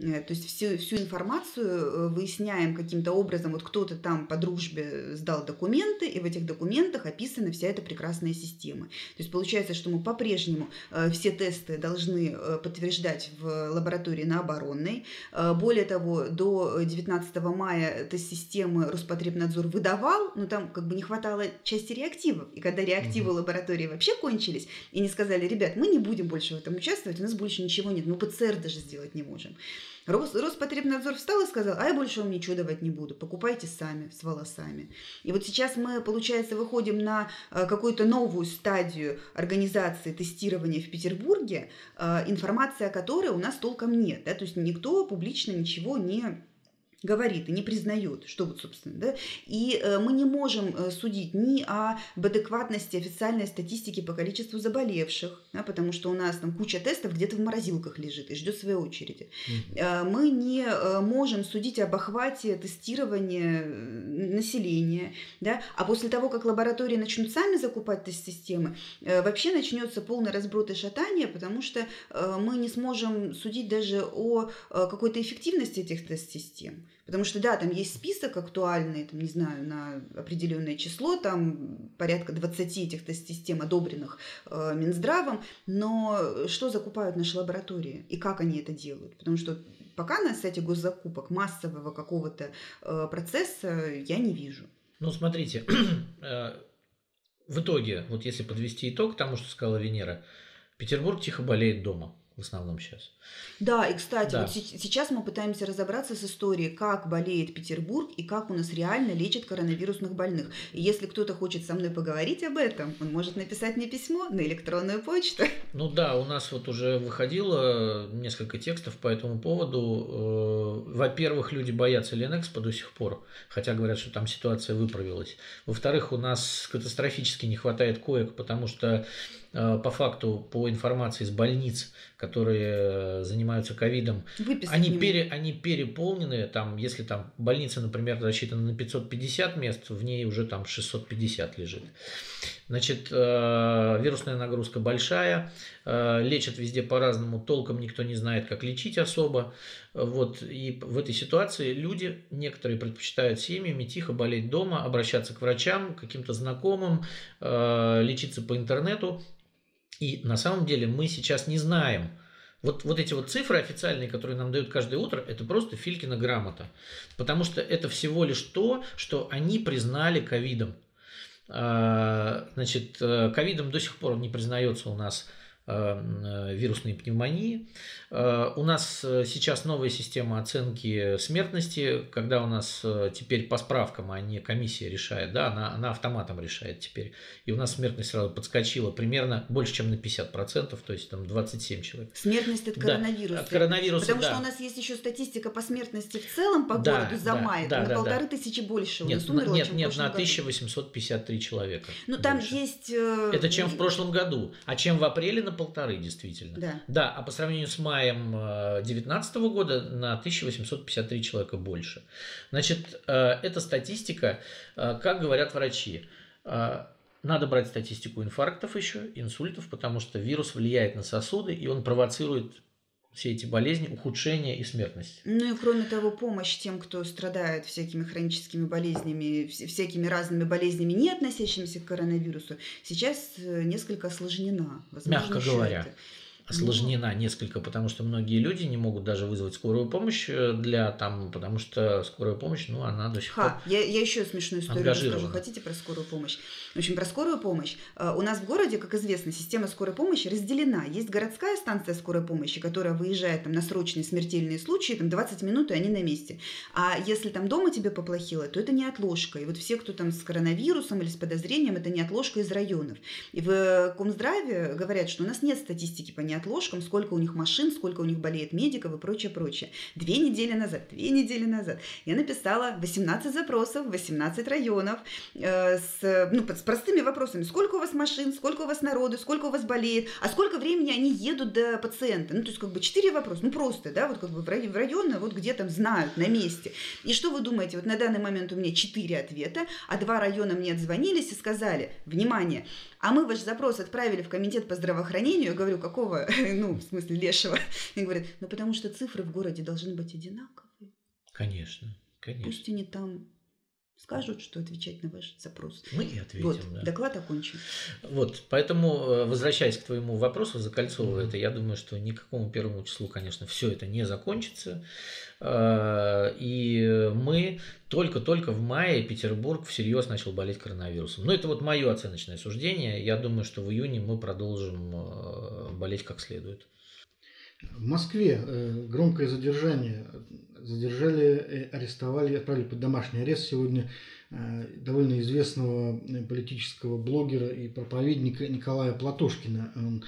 Э, то есть всю, всю информацию э, выясняем каким-то образом. Вот кто-то там по дружбе сдал документы, и в этих документах описана вся эта прекрасная система. То есть получается, что мы по-прежнему э, все тесты должны подтверждать в лаборатории на оборонной. Более того, до 19 мая эта система Роспотребнадзор выдавал, но там как бы не хватало части реактивов. И когда реактивы угу. лаборатории вообще кончились, и не сказали, ребят, мы не будем больше в этом участвовать, у нас больше ничего нет, мы ПЦР даже сделать не можем. Рос, Роспотребнадзор встал и сказал, а я больше вам ничего давать не буду, покупайте сами с волосами. И вот сейчас мы, получается, выходим на э, какую-то новую стадию организации тестирования в Петербурге, э, информация о которой у нас толком нет. Да? То есть никто публично ничего не говорит и не признает, что вот, собственно, да, и э, мы не можем э, судить ни о адекватности официальной статистики по количеству заболевших, да, потому что у нас там куча тестов где-то в морозилках лежит и ждет своей очереди. Mm-hmm. Мы не можем судить об охвате тестирования населения, да, а после того, как лаборатории начнут сами закупать тест-системы, вообще начнется полный разброд и шатание, потому что мы не сможем судить даже о какой-то эффективности этих тест-систем. Потому что, да, там есть список актуальный, там, не знаю, на определенное число, там порядка 20 этих тест-систем, одобренных э, Минздравом, но что закупают наши лаборатории и как они это делают? Потому что пока на сайте госзакупок массового какого-то э, процесса я не вижу. Ну, смотрите, э, в итоге, вот если подвести итог тому, что сказала Венера, Петербург тихо болеет дома в основном сейчас. Да, и кстати, да. вот сейчас мы пытаемся разобраться с историей, как болеет Петербург и как у нас реально лечат коронавирусных больных. И если кто-то хочет со мной поговорить об этом, он может написать мне письмо на электронную почту. Ну да, у нас вот уже выходило несколько текстов по этому поводу. Э, во-первых, люди боятся Ленэкспо до сих пор, хотя говорят, что там ситуация выправилась. Во-вторых, у нас катастрофически не хватает коек, потому что по факту, по информации из больниц, которые занимаются ковидом, они, пере, они переполнены, там, если там больница, например, рассчитана на 550 мест, в ней уже там 650 лежит. Значит, э, вирусная нагрузка большая, э, лечат везде по-разному, толком никто не знает, как лечить особо. Вот, и в этой ситуации люди, некоторые предпочитают семьями тихо болеть дома, обращаться к врачам, каким-то знакомым, э, лечиться по интернету, и на самом деле мы сейчас не знаем, вот, вот эти вот цифры официальные, которые нам дают каждое утро, это просто Филькина грамота. Потому что это всего лишь то, что они признали ковидом. А, значит, э, ковидом до сих пор не признается у нас вирусной пневмонии. Э, у нас э, сейчас новая система оценки смертности, когда у нас теперь по справкам, а не комиссия решает, да, она, она автоматом решает теперь. И у нас смертность сразу подскочила примерно больше, чем на 50%, то есть там 27 человек. Смертность от коронавируса. Да, от коронавируса, Потому да. что у нас есть еще статистика по смертности в целом по да, городу за да, май, да, на да, полторы да. тысячи больше. Нет, на, нет, нет, на 1853 человека. Ну там есть... Это чем в прошлом году, а чем в апреле, на полторы, действительно. Да. Да, а по сравнению с маем 2019 э, года на 1853 человека больше. Значит, э, эта статистика, э, как говорят врачи, надо брать статистику инфарктов еще, инсультов, потому что вирус влияет на сосуды, и он провоцирует все эти болезни, ухудшение и смертность. Ну и кроме того, помощь тем, кто страдает всякими хроническими болезнями, всякими разными болезнями, не относящимися к коронавирусу, сейчас э, несколько осложнена. Возможно, Мягко говоря. Это осложнена несколько, потому что многие люди не могут даже вызвать скорую помощь э, для там, потому что скорая помощь, ну, она до сих Ха, пор. Я, я еще смешную историю расскажу. Хотите про скорую помощь? В общем, про скорую помощь. Э, у нас в городе, как известно, система скорой помощи разделена. Есть городская станция скорой помощи, которая выезжает там, на срочные смертельные случаи, там 20 минут, и они на месте. А если там дома тебе поплохело, то это не отложка. И вот все, кто там с коронавирусом или с подозрением, это не отложка из районов. И в Комздраве говорят, что у нас нет статистики по неотложкам, сколько у них машин, сколько у них болеет медиков и прочее, прочее. Две недели назад, две недели назад я написала 18 запросов, 18 районов э, с, ну, с простыми вопросами. Сколько у вас машин, сколько у вас народу, сколько у вас болеет, а сколько времени они едут до пациента. Ну, то есть, как бы, четыре вопроса. Ну, просто, да, вот как бы в районе, вот где там знают, на месте. И что вы думаете? Вот на данный момент у меня четыре ответа, а два района мне отзвонились и сказали, внимание, а мы ваш запрос отправили в комитет по здравоохранению. Я говорю, какого ну, в смысле Лешего, и говорят, ну потому что цифры в городе должны быть одинаковые. Конечно, конечно. Пусть они там скажут, что отвечать на ваш запрос. Мы и ответим, Вот, да. доклад окончен. Вот, поэтому, э, возвращаясь к твоему вопросу, закольцовывая это, я думаю, что никакому первому числу, конечно, все это не закончится. Э, И мы только-только в мае Петербург всерьез начал болеть коронавирусом. Но это вот мое оценочное суждение. Я думаю, что в июне мы продолжим э, болеть как следует. В Москве э, громкое задержание. Задержали, э, арестовали, отправили под домашний арест сегодня э, довольно известного политического блогера и проповедника Николая Платошкина. Он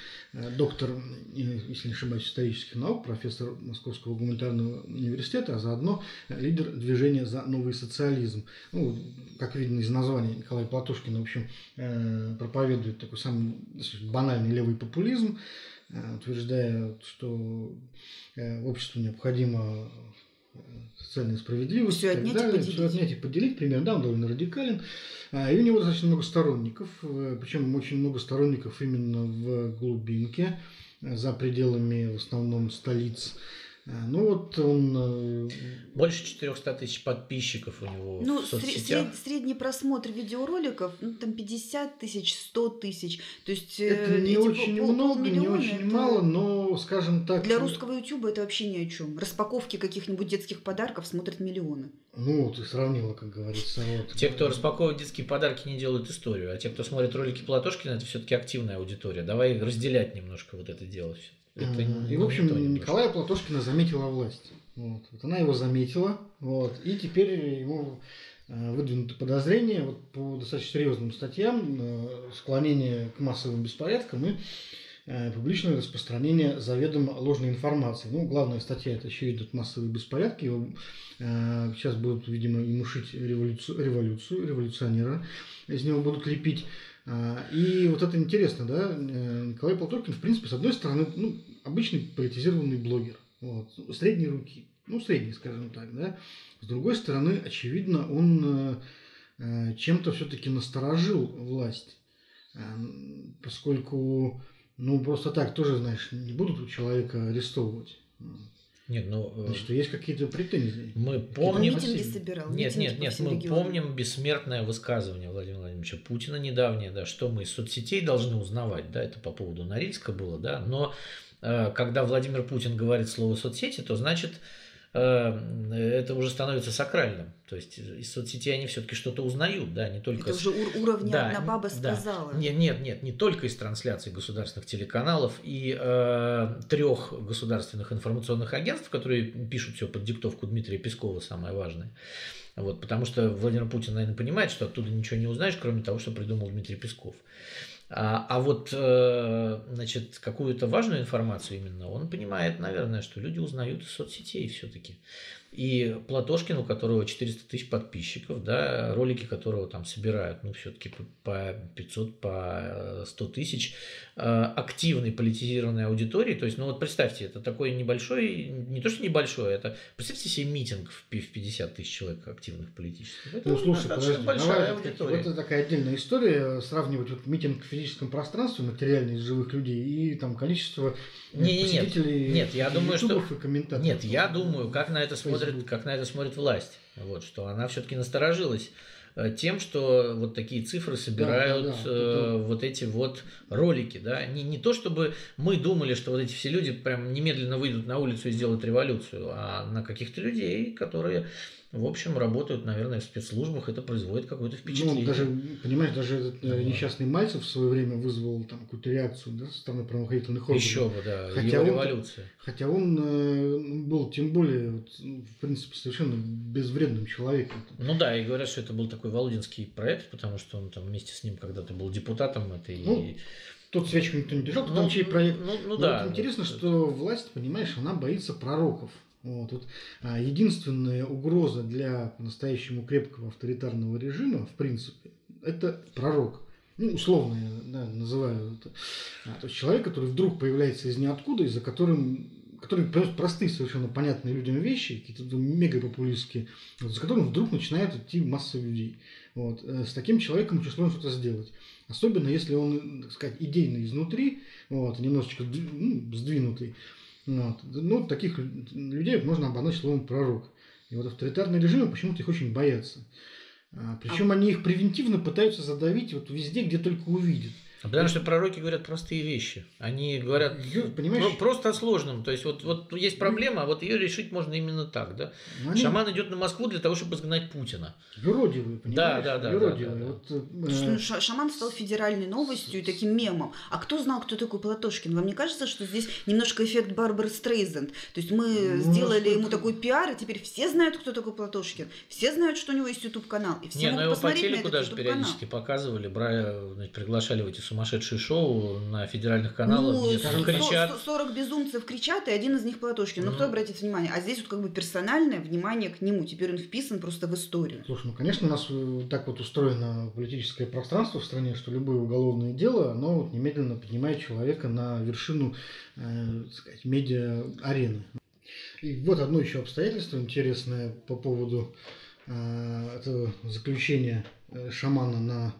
доктор, если не ошибаюсь, исторических наук, профессор Московского гуманитарного университета, а заодно лидер движения за новый социализм. Ну, как видно из названия, Николай Платошкин, в общем, проповедует такой самый банальный левый популизм, утверждая, что э, обществу необходимо э, социальная справедливость и так отнять и далее. поделить. Всё отнять и поделить, примерно, да, он довольно радикален. А, И у него достаточно много сторонников, э, причем очень много сторонников именно в глубинке, э, за пределами в основном столиц. Ну вот он э, Больше 400 тысяч подписчиков у него Ну, в соцсетях. сред- средний просмотр видеороликов, ну, там 50 тысяч, 100 тысяч. То есть э, это не эти очень пол- много, не очень это мало, но, скажем так, Для русского ютуба это вообще ни о чем. Распаковки каких-нибудь детских подарков смотрят миллионы. ну, ты сравнила, как говорится. Вот. Те, кто распаковывает детские подарки, не делают историю, а те, кто смотрит ролики Платошкина, это все-таки активная аудитория. Давай разделять немножко вот это дело. всё. Это не- И, в общем. Николая Платошкина заметила власть. Вот. Вот она его заметила, вот, и теперь ему э, выдвинуты подозрения вот, по достаточно серьезным статьям, э, склонение к массовым беспорядкам и э, публичное распространение заведомо ложной информации. Ну, главная статья это еще идут массовые беспорядки. Его, э, сейчас будут, видимо, ему шить революцию, революцию, революционера из него будут лепить. А, И вот это интересно, да, э, Николай Полторкин, в принципе, с одной стороны, ну, обычный политизированный блогер, вот, средней руки, ну, средний, скажем так, да. С другой стороны, очевидно, он э, э, чем-то все-таки насторожил власть, поскольку, ну, просто так тоже, знаешь, не будут у человека арестовывать. Нет, ну, э, Значит, есть какие-то претензии. мы помним... митинги собирал. Нет, митинги нет, нет, мы регионам. помним бессмертное высказывание Владимира Владимировича Путина недавнее, да, что мы из соцсетей должны узнавать, да, это по поводу Норильска было, да, но э, когда Владимир Путин говорит слово соцсети, то значит это уже становится сакральным, то есть из соцсетей они все-таки что-то узнают, да, не только Это уже ур- уровня Да, одна баба да. сказала. нет, нет, нет, не только из трансляций государственных телеканалов и э, трех государственных информационных агентств, которые пишут все под диктовку Дмитрия Пескова, самое важное. Вот, потому что Владимир Путин, наверное, понимает, что оттуда ничего не узнаешь, кроме того, что придумал Дмитрий Песков. А, а вот, э, значит, какую-то важную информацию именно он понимает, наверное, что люди узнают из соцсетей все-таки. И Платошкин, у которого 400 тысяч подписчиков, да, ролики которого там собирают, ну, все-таки по 500, по 100 тысяч, э, активной политизированной аудитории. То есть, ну вот представьте, это такой небольшой, не то что небольшой, это, представьте себе митинг в пи- в 50 тысяч человек активных политических. Это Ну, слушай, подожди, большая давай, аудитория. вот это такая отдельная история, сравнивать вот митинг в физическом пространстве, материальный из живых людей, и там количество э, Не, не, нет. посетителей Нет, я думаю, что- и комментаторов. Нет, я думаю, как на это смотрит, как на это смотрит власть. Вот, что она все-таки насторожилась э, тем, что вот такие цифры собирают да, да, э, вот эти вот ролики, да, не, не то чтобы мы думали, что вот эти все люди прям немедленно выйдут на улицу и сделают революцию, а на каких-то людей, которые, в общем, работают, наверное, в спецслужбах, это производит какое-то впечатление. Ну, даже, понимаешь, даже этот э, Да. несчастный Мальцев в свое время вызвал там какую-то реакцию да, со стороны правоохранительных органов. Еще бы, да, Хотя его он- революция. Хотя он э, был тем более, ну, в принципе, совершенно безвредным человеком. Ну да, и говорят, что это был такой Володинский проект, потому что он там вместе с ним когда-то был депутатом этой. Ну, Тут свечку никто не держал, Ну, там чей проект. Ну, ну Но да. вот интересно, что власть, понимаешь, она боится пророков. Вот, вот, а, единственная угроза для по-настоящему крепкого авторитарного режима, в принципе, это пророк. Ну, условно я да, называю это. А, то есть человек, который вдруг появляется из ниоткуда, и за которым которые простые, совершенно понятные людям вещи, какие-то мега популистские, вот, за которым вдруг начинает идти масса людей. Вот. Э, с таким человеком очень сложно что-то сделать. Особенно если он, так сказать, идейный изнутри, вот, немножечко ну, сдвинутый. Вот. Ну, таких людей можно обозначить словом пророк. И вот авторитарные режимы почему-то их очень боятся. А, Причем а... они их превентивно пытаются задавить вот везде, где только увидят. Потому что пророки говорят простые вещи. Они говорят Понимаешь? Про- просто о сложном. То есть вот, вот есть проблема, а вот ее решить можно именно так. Да? Ну, они... Шаман идет на Москву для того, чтобы изгнать Путина. Юродивые, понимаешь? Да, да, да. Юродивые. Да, да, да. Вот, э... Шаман стал федеральной новостью и таким мемом. А кто знал, кто такой Платошкин? Вам не кажется, что здесь немножко эффект Барбары Стрейзенд? То есть мы ну, сделали ему такой пиар, и теперь все знают, кто такой Платошкин. Все знают, что у него есть YouTube-канал. И все не, могут но его по телеку даже периодически показывали, брали, значит, приглашали в эти сумасшедшие шоу на федеральных каналах, ну, где там кричат. 40 безумцев кричат, и один из них Платошкин. Ну, mm. кто обратит внимание? А здесь вот как бы персональное внимание к нему. Теперь он вписан просто в историю. Слушай, ну, конечно, у нас э, так вот устроено политическое пространство в стране, что любое уголовное дело, оно вот немедленно поднимает человека на вершину, э, сказать, медиа-арены. И вот одно еще обстоятельство интересное по поводу э, этого заключения э, шамана на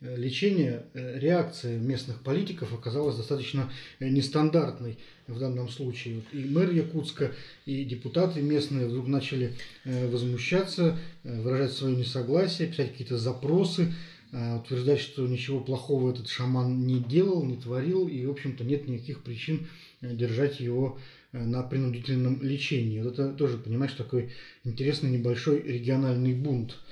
лечения э, реакция местных политиков оказалась достаточно э, нестандартной в данном случае. И мэр Якутска, и депутаты местные вдруг начали возмущаться, выражать свое несогласие, писать какие-то запросы, утверждать, что ничего плохого этот шаман не делал, не творил, и, в общем-то, нет никаких причин держать его на принудительном лечении. Вот это тоже, понимаешь, такой интересный небольшой региональный бунт –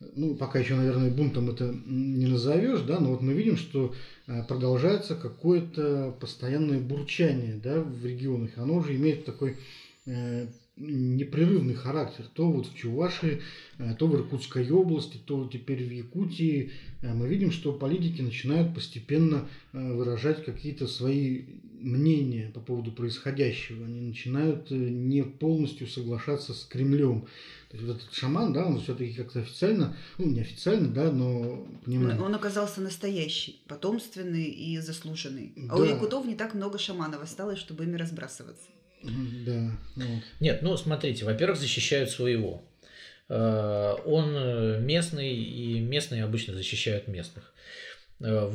ну, пока еще, наверное, бунтом это не назовешь, да, но вот мы видим, что э, продолжается какое-то постоянное бурчание, да, в регионах. Оно уже имеет такой э, непрерывный характер. То вот в Чувашии, э, то в Иркутской области, то теперь в Якутии. Мы видим, что политики начинают постепенно выражать какие-то свои мнения по поводу происходящего. Они начинают не полностью соглашаться с Кремлем. То есть вот этот шаман, да, он все-таки как-то официально, ну, не официально, да, но понимаем. Он оказался настоящий, потомственный и заслуженный. А да. у якутов не так много шаманов осталось, чтобы ими разбрасываться. Да. Ну вот. Нет, ну смотрите, во-первых, защищают своего. Э, он э, местный, и местные обычно защищают местных. Э,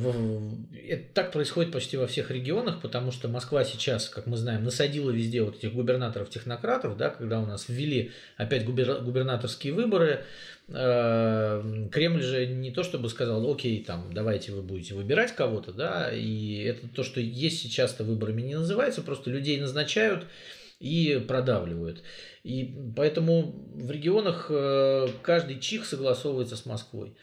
это так происходит почти во всех регионах, потому что Москва сейчас, как мы знаем, насадила везде вот этих губернаторов-технократов, да, когда у нас ввели опять губернаторские выборы, э, Кремль же не то чтобы сказал, окей, там, давайте вы будете выбирать кого-то, да, и это то, что есть сейчас-то выборами не называется, просто людей назначают и продавливают. И поэтому в регионах э, каждый чих согласовывается с Москвой.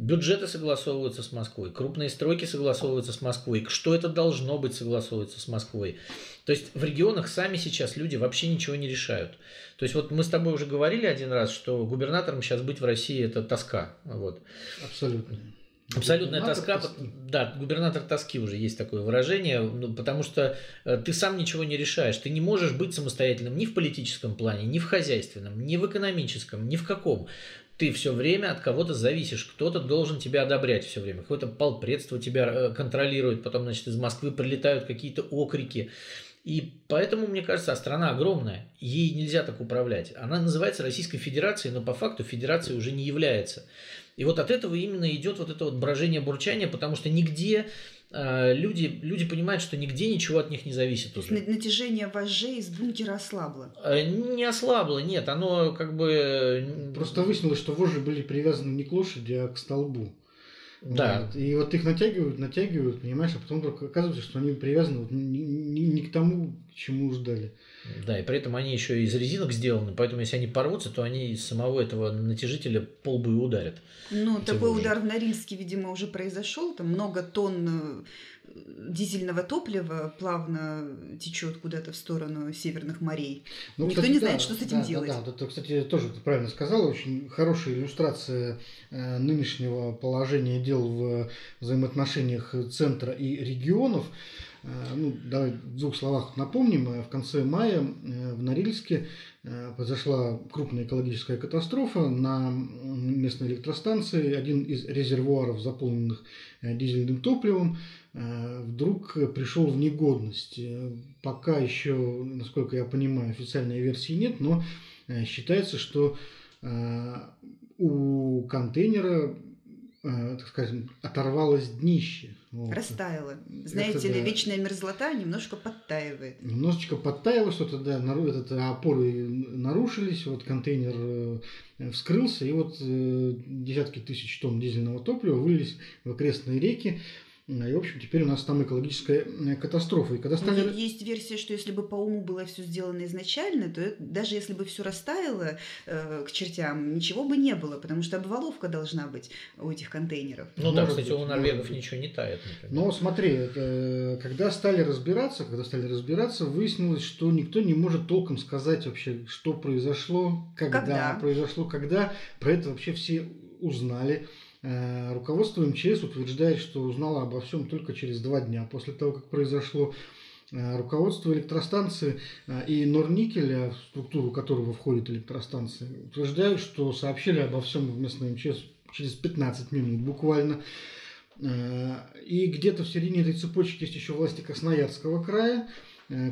Бюджеты согласовываются с Москвой, крупные стройки согласовываются с Москвой, что это должно быть согласовывается с Москвой. То есть в регионах сами сейчас люди вообще ничего не решают. То есть вот мы с тобой уже говорили один раз, что губернатором сейчас быть в России это тоска. Вот. Абсолютно. Абсолютная тоска, тоски. да, губернатор тоски уже есть такое выражение, ну, потому что э, ты сам ничего не решаешь, ты не можешь быть самостоятельным ни в политическом плане, ни в хозяйственном, ни в экономическом, ни в каком ты все время от кого-то зависишь, кто-то должен тебя одобрять все время, какое-то полпредство тебя э, контролирует, потом, значит, из Москвы прилетают какие-то окрики. И поэтому, мне кажется, а страна огромная, ей нельзя так управлять. Она называется Российской Федерацией, но по факту федерацией уже не является. И вот от этого именно идет вот это вот брожение, бурчание, потому что нигде люди, люди понимают, что нигде ничего от них не зависит уже. Натяжение вожжей из бункера ослабло. Э, не ослабло, нет, оно как бы... Просто выяснилось, что вожжи были привязаны не к лошади, а к столбу. Да. Вот. И вот их натягивают, натягивают, понимаешь, а потом вдруг оказывается, что они привязаны вот не, не, не к тому, к чему ждали. Да, и при этом они еще из резинок сделаны, поэтому если они порвутся, то они из самого этого натяжителя полбы ударят. Ну, такой удар в Норильске, видимо, уже произошел. Там много тонн э, дизельного топлива плавно течет куда-то в сторону северных морей. Ну, Никто кстати, не знает, да, что с этим да, делать. Да, да, это, кстати, тоже ты правильно сказала. Очень хорошая иллюстрация э, нынешнего положения дел в взаимоотношениях центра и регионов. Ну, давай в двух словах напомним. В конце мая в Норильске произошла крупная экологическая катастрофа на местной электростанции. Один из резервуаров, заполненных дизельным топливом, вдруг пришел в негодность. Пока еще, насколько я понимаю, официальной версии нет, но считается, что у контейнера Э, так скажем, оторвалось днище. Вот. Растаяло. Знаете Это, ли, да, вечная мерзлота немножко подтаивает. Немножечко подтаяло что-то, да, этот, опоры нарушились, вот контейнер э, вскрылся, и вот э, десятки тысяч тонн дизельного топлива вылились в окрестные реки. И, в общем, теперь у нас там экологическая катастрофа. И когда стали... Ну, есть версия, что если бы по уму было все сделано изначально, то даже если бы все растаяло э, к чертям, ничего бы не было, потому что обваловка должна быть у этих контейнеров. Ну да, кстати, у норвегов ничего не тает. Например. Но смотри, это, когда стали разбираться, когда стали разбираться, выяснилось, что никто не может толком сказать вообще, что произошло, когда, когда? произошло, когда. Про это вообще все узнали. Э, руководство МЧС утверждает, что узнало обо всем только через два дня после того, как произошло. Э, руководство электростанции э, и Норникеля, в структуру которого входит электростанция, утверждают, что сообщили обо всем в местном МЧС через 15 минут буквально. И где-то в середине этой цепочки есть еще власти Красноярского края,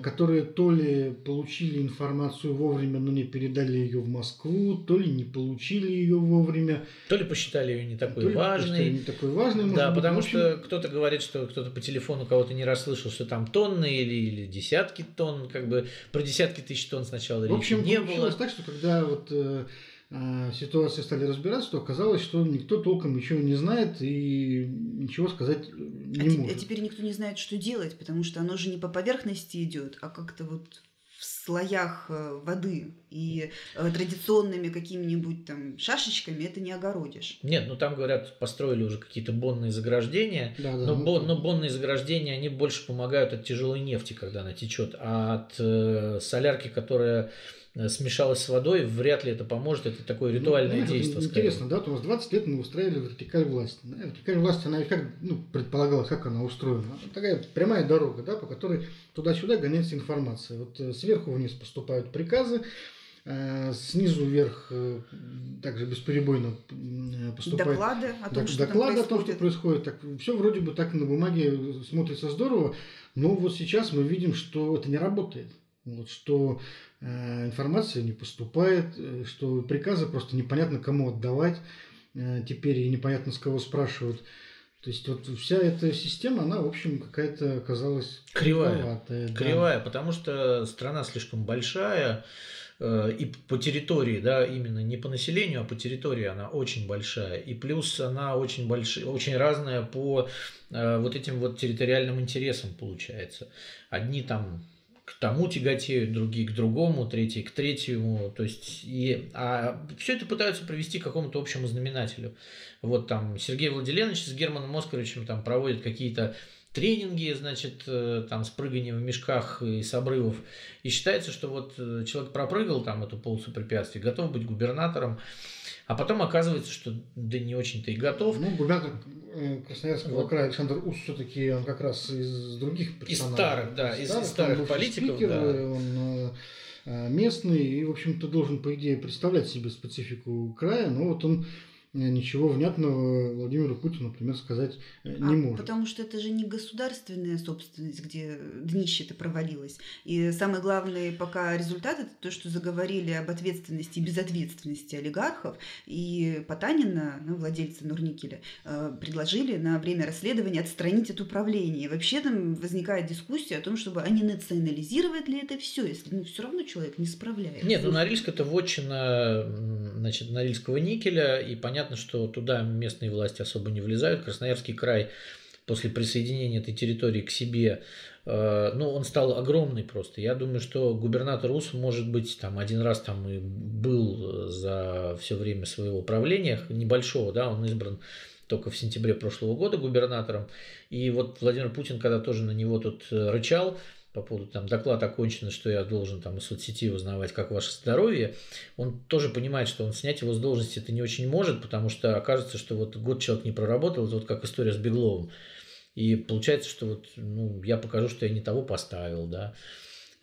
которые то ли получили информацию вовремя, но не передали ее в Москву, то ли не получили ее вовремя. То ли посчитали ее не такой то важной. не такой важной. Да, быть, потому что кто-то говорит, что кто-то по телефону кого-то не расслышал, что там тонны или, или десятки тонн, как бы про десятки тысяч тонн сначала в общем, не было. так, что когда вот э, а, ситуации стали разбираться, то оказалось, что никто толком ничего не знает и ничего сказать э, не а может. А теперь никто не знает, что делать, потому что оно же не по поверхности идет, а как-то вот в слоях э, воды и э, традиционными какими-нибудь там шашечками это не огородишь. Нет, ну там говорят, построили уже какие-то бонные заграждения, да, да, но, ну, бон, но бонные заграждения они больше помогают от тяжелой нефти, когда она течет, а от э, солярки, которая Э, смешалась с водой, вряд ли это поможет. Это такое ну, ритуальное ну, действие. Интересно, скорее. да, то у нас 20 лет мы устраивали вертикаль власти. Да? Вертикаль власти, она как ну, предполагалась, как она устроена. Такая прямая дорога, да, по которой туда-сюда гоняется информация. Вот э, сверху вниз поступают приказы, э, снизу вверх также бесперебойно поступают доклады о том, что доклады о том, что происходит. Так, все вроде бы так на бумаге смотрится здорово, но вот сейчас мы видим, что это не работает. Вот, что информация не поступает, э, что приказы просто непонятно кому отдавать, э, теперь и непонятно с кого спрашивают. То есть вот вся эта система, она, в общем, какая-то оказалась кривая. Кривая, да. потому что страна слишком большая, и по территории, да, именно не по населению, а по территории она очень большая. И плюс она очень большая, очень разная по вот этим вот территориальным интересам получается. Одни там к тому тяготеют, другие к другому, третий к третьему. То есть, и, а все это пытаются привести к какому-то общему знаменателю. Вот там Сергей Владиленович с Германом Оскаровичем там проводят какие-то тренинги, значит, э, там с прыганием в мешках и с обрывов. И считается, что вот э, человек пропрыгал там эту полосу препятствий, готов быть губернатором. А потом оказывается, что да не очень-то и готов. Ну, губернатор э, Красноярского вот. края Александр Ус все-таки он как раз из других персонажей. Из старых, да, из, старых, из старых политиков. Спикер, да. Он э, э, местный и, в общем-то, должен, по идее, представлять себе специфику края, но вот он ничего внятного Владимиру Путину, например, сказать э, не а, может. Потому что это же не государственная собственность, где днище-то провалилось. И самый главный пока результат это то, что заговорили об ответственности и безответственности олигархов. И Потанина, ну, владельца Нурникеля, э, предложили на время расследования отстранить от управления. И вообще там возникает дискуссия о том, чтобы они национализировать ли это все, если ну, все равно человек не справляется. Нет, ну Норильск это вотчина значит, Норильского никеля, и понятно, понятно, что туда местные власти особо не влезают. Красноярский край после присоединения этой территории к себе, э, ну, он стал огромный просто. Я думаю, что губернатор УС, может быть, там один раз там и был за все время своего правления, небольшого, да, он избран только в сентябре прошлого года губернатором. И вот Владимир Путин, когда тоже на него тут э, рычал, по поводу там доклад окончен, что я должен там из соцсети узнавать, как ваше здоровье, он тоже понимает, что он снять его с должности это не очень может, потому что окажется, что вот год человек не проработал, это вот как история с Бегловым. И получается, что вот, ну, я покажу, что я не того поставил, да.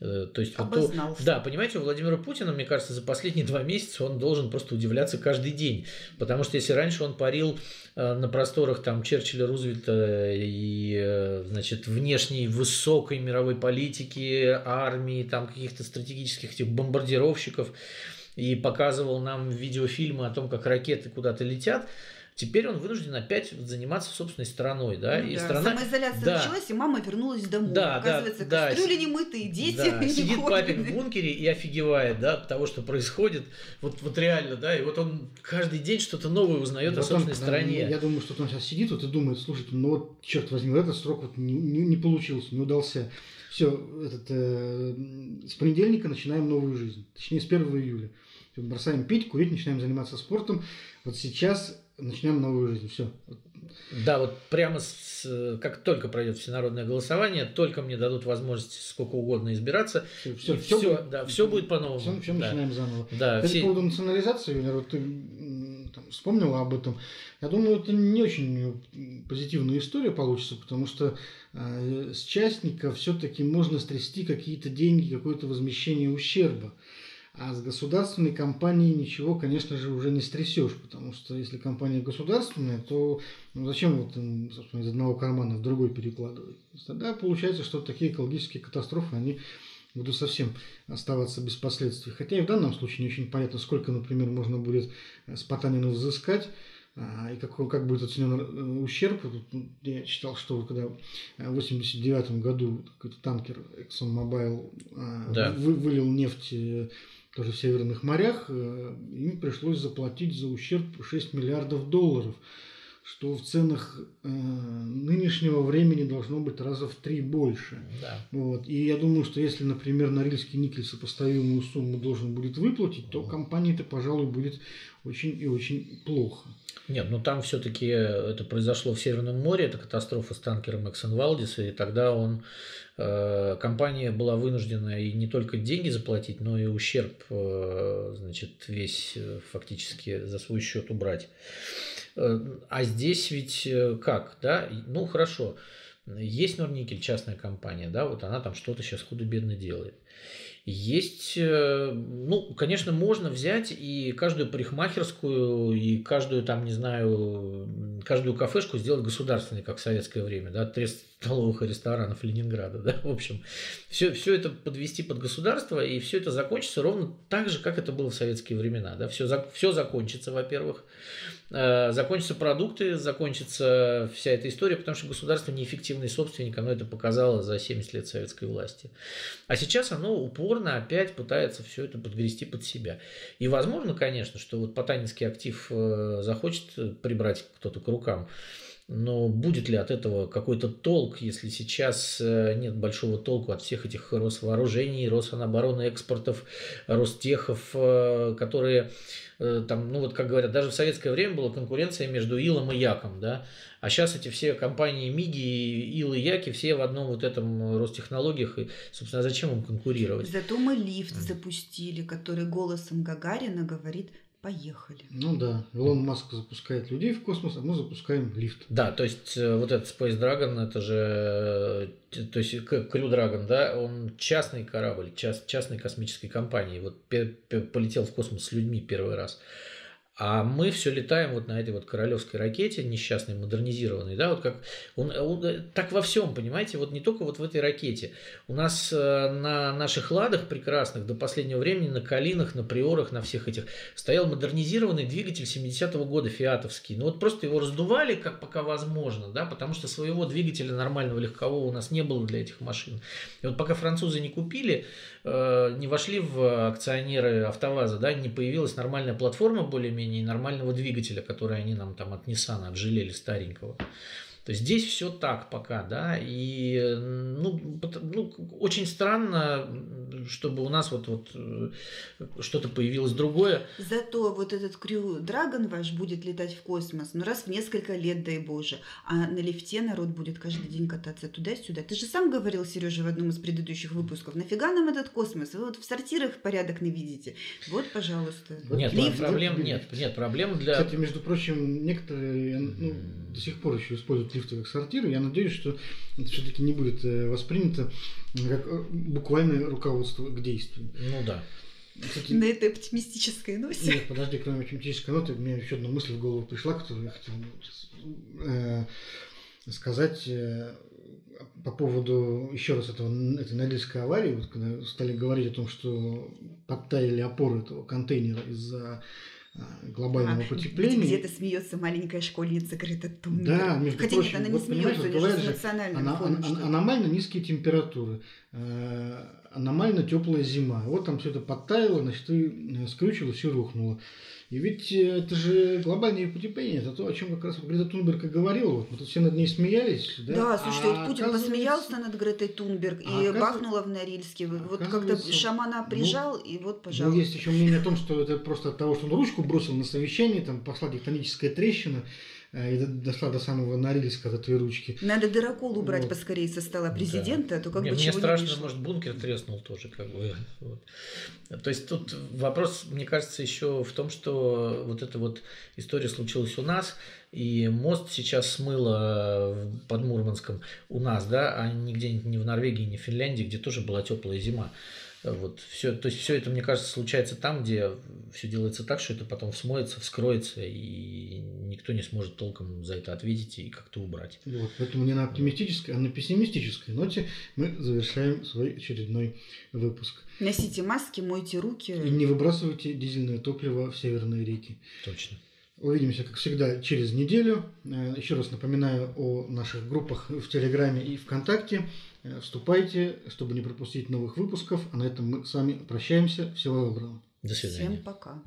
Э, то есть, вот то, да, понимаете, у Владимира Путина, мне кажется, за последние два месяца он должен просто удивляться каждый день. Потому что если раньше он парил э, на просторах там Черчилля, Рузвельта и, э, значит, внешней высокой мировой политики, армии, там каких-то стратегических этих бомбардировщиков, и показывал нам видеофильмы о том, как ракеты куда-то летят, Теперь он вынужден опять заниматься собственной страной, да, ну, и да. страна... Самоизоляция да. началась, и мама вернулась домой. Да, Оказывается, да, кастрюли да. немытые, дети да. не Сидит ходят. папин в бункере и офигевает, да, от того, что происходит. Вот, вот реально, да, и вот он каждый день что-то новое узнает и о собственной да, стране. Я думаю, что он сейчас сидит вот и думает, слушайте, ну вот, черт возьми, этот срок вот не, не, не получился, не удался. Все, этот, э, с понедельника начинаем новую жизнь. Точнее, с 1 июля. Бросаем пить, курить, начинаем заниматься спортом. Вот сейчас начнем новую жизнь. Все. Да, вот прямо с, как только пройдет всенародное голосование, только мне дадут возможность сколько угодно избираться. Все, все, все, все, будет, да, все будет по-новому. Все, все да. начинаем заново. Да, Кстати, все... по поводу национализации, вот ты там, вспомнила об этом. Я думаю, это не очень позитивная история получится, потому что э, с частника все-таки можно стрясти какие-то деньги, какое-то возмещение ущерба. А с государственной компанией ничего, конечно же, уже не стрясешь, потому что если компания государственная, то ну, зачем вот собственно, из одного кармана в другой перекладывать? Тогда получается, что такие экологические катастрофы, они будут совсем оставаться без последствий. Хотя и в данном случае не очень понятно, сколько, например, можно будет с Потанина взыскать, а, и как, как будет оценен э, ущерб. Ну, я читал, что когда в 1989 году какой-то танкер ExxonMobil а, да. вылил нефть тоже в Северных морях, э, им пришлось заплатить за ущерб 6 миллиардов долларов, что в ценах э, нынешнего времени должно быть раза в три больше. Да. Вот. И я думаю, что если, например, Норильский никель сопоставимую сумму должен будет выплатить, то компании это, пожалуй, будет очень и очень плохо. Нет, ну там все-таки это произошло в Северном море, это катастрофа с танкером Exxon Valdez, и тогда он Э, компания была вынуждена и не только деньги заплатить, но и ущерб, э, значит, весь э, фактически за свой счет убрать. А здесь ведь как, да? Ну, хорошо, есть Норникель, частная компания, да, вот она там что-то сейчас худо-бедно делает. Есть, э, ну, конечно, можно взять и каждую парикмахерскую, и каждую там, не знаю, каждую кафешку сделать государственной, как в советское время, да, столовых и ресторанов Ленинграда, да, в общем, все, все это подвести под государство, и все это закончится ровно так же, как это было в советские времена, да, все, все закончится, во-первых, Э, закончатся продукты, закончится вся эта история, потому что государство неэффективный собственник, оно это показало за 70 лет советской власти. А сейчас оно упорно опять пытается все это подгрести под себя. И возможно, конечно, что вот Потанинский актив э, захочет прибрать кто-то к рукам, но будет ли от этого какой-то толк, если сейчас э, нет большого толку от всех этих Росвооружений, Росанобороны, экспортов, Ростехов, которые Э, там, ну вот как говорят, даже в советское время была конкуренция между Илом и Яком, да, а сейчас эти все компании МИГи, Ил и Яки, все в одном вот этом Ростехнологиях, и, собственно, зачем им конкурировать? Зато мы лифт запустили, который голосом Гагарина говорит Поехали. Ну да, Илон Маск запускает людей в космос, а мы запускаем лифт. Да, то есть э, вот этот Space Dragon, это же, э, то есть Crew Dragon, да, он частный корабль, част, частной космической компании, вот полетел в космос с людьми первый раз. А мы все летаем вот на этой вот королевской ракете, несчастной, модернизированной, да, вот как он, он, э, так во всем, понимаете, вот не только вот в этой ракете. У нас э, на наших ладах прекрасных до последнего времени, на Калинах, на Приорах, на всех этих стоял модернизированный двигатель 70-го года, фиатовский. Ну вот просто его раздували, как пока возможно, да, потому что своего двигателя нормального легкового у нас не было для этих машин. И вот пока французы не купили, э, не вошли в акционеры АвтоВАЗа, да, не появилась нормальная платформа более-менее более-менее нормального двигателя, который они нам там от Nissan отжалели старенького. То есть здесь все так пока, да, и ну, ну, очень странно, чтобы у нас вот, вот э, что-то появилось другое. Зато вот этот Крю Драгон ваш будет летать в космос, ну раз в несколько лет, дай боже, а на лифте народ будет каждый день кататься туда-сюда. Ты же сам говорил, Сережа, в одном из предыдущих выпусков, нафига нам этот космос? Вы вот в сортирах порядок не видите. Вот, пожалуйста. Нет, лифт. проблем нет, нет, проблем для... Кстати, между прочим, некоторые ну, до сих пор еще используют лифты как сортиры. Я надеюсь, что это все-таки не будет воспринято как буквальное руководство к действию. Ну да. Кстати, на этой оптимистической ноте. Нет, подожди, кроме оптимистической ноты, мне еще одна мысль в голову пришла, которую я хотел э, сказать э, по поводу еще раз этого, этой Норильской аварии, вот, когда стали говорить о том, что подтаяли опоры этого контейнера из-за глобального а, потепления. Где-то смеется маленькая школьница Грета Тунберг. Да, между Хотя прочим, нет, она не вот, смеется, у нее же ана- ана- аномально низкие температуры, э- аномально теплая зима. Вот там все это подтаяло, значит, и э, скрючилось и рухнуло. И ведь э, это же глобальное потепление, это то, о чем как раз Грета Тунберг и говорила. Вот мы тут все над ней смеялись. Да, да слушайте, а вот Путин посмеялся над Гретой Тунберг а и бахнула в Норильске. Вот как-то шамана ну, прижал, ну, и вот, пожалуйста. Ну, есть еще мнение о том, что это просто от того, что он ручку бросил на совещании, там пошла тектоническая трещина, и дошла до самого Норильска, до твоей ручки. Надо дырокол убрать вот. поскорее со стола президента, да. а то как мне, бы Мне страшно, не может, бункер треснул тоже. Как бы. Вот. То есть тут вопрос, мне кажется, еще в том, что вот эта вот история случилась у нас, и мост сейчас смыло под Мурманском у нас, да, а не где-нибудь не в Норвегии, не в Финляндии, где тоже была теплая зима. Вот все, то есть все это, мне кажется, случается там, где все делается так, что это потом смоется, вскроется, и никто не сможет толком за это ответить и как-то убрать. Вот, поэтому не на оптимистической, а на пессимистической ноте мы завершаем свой очередной выпуск. Носите маски, мойте руки. И не выбрасывайте дизельное топливо в северные реки. Точно. Увидимся, как всегда, через неделю. Э, еще раз напоминаю о наших группах в Телеграме и ВКонтакте. Э, вступайте, чтобы не пропустить новых выпусков. А на этом мы с вами прощаемся. Всего доброго. До свидания. Всем пока.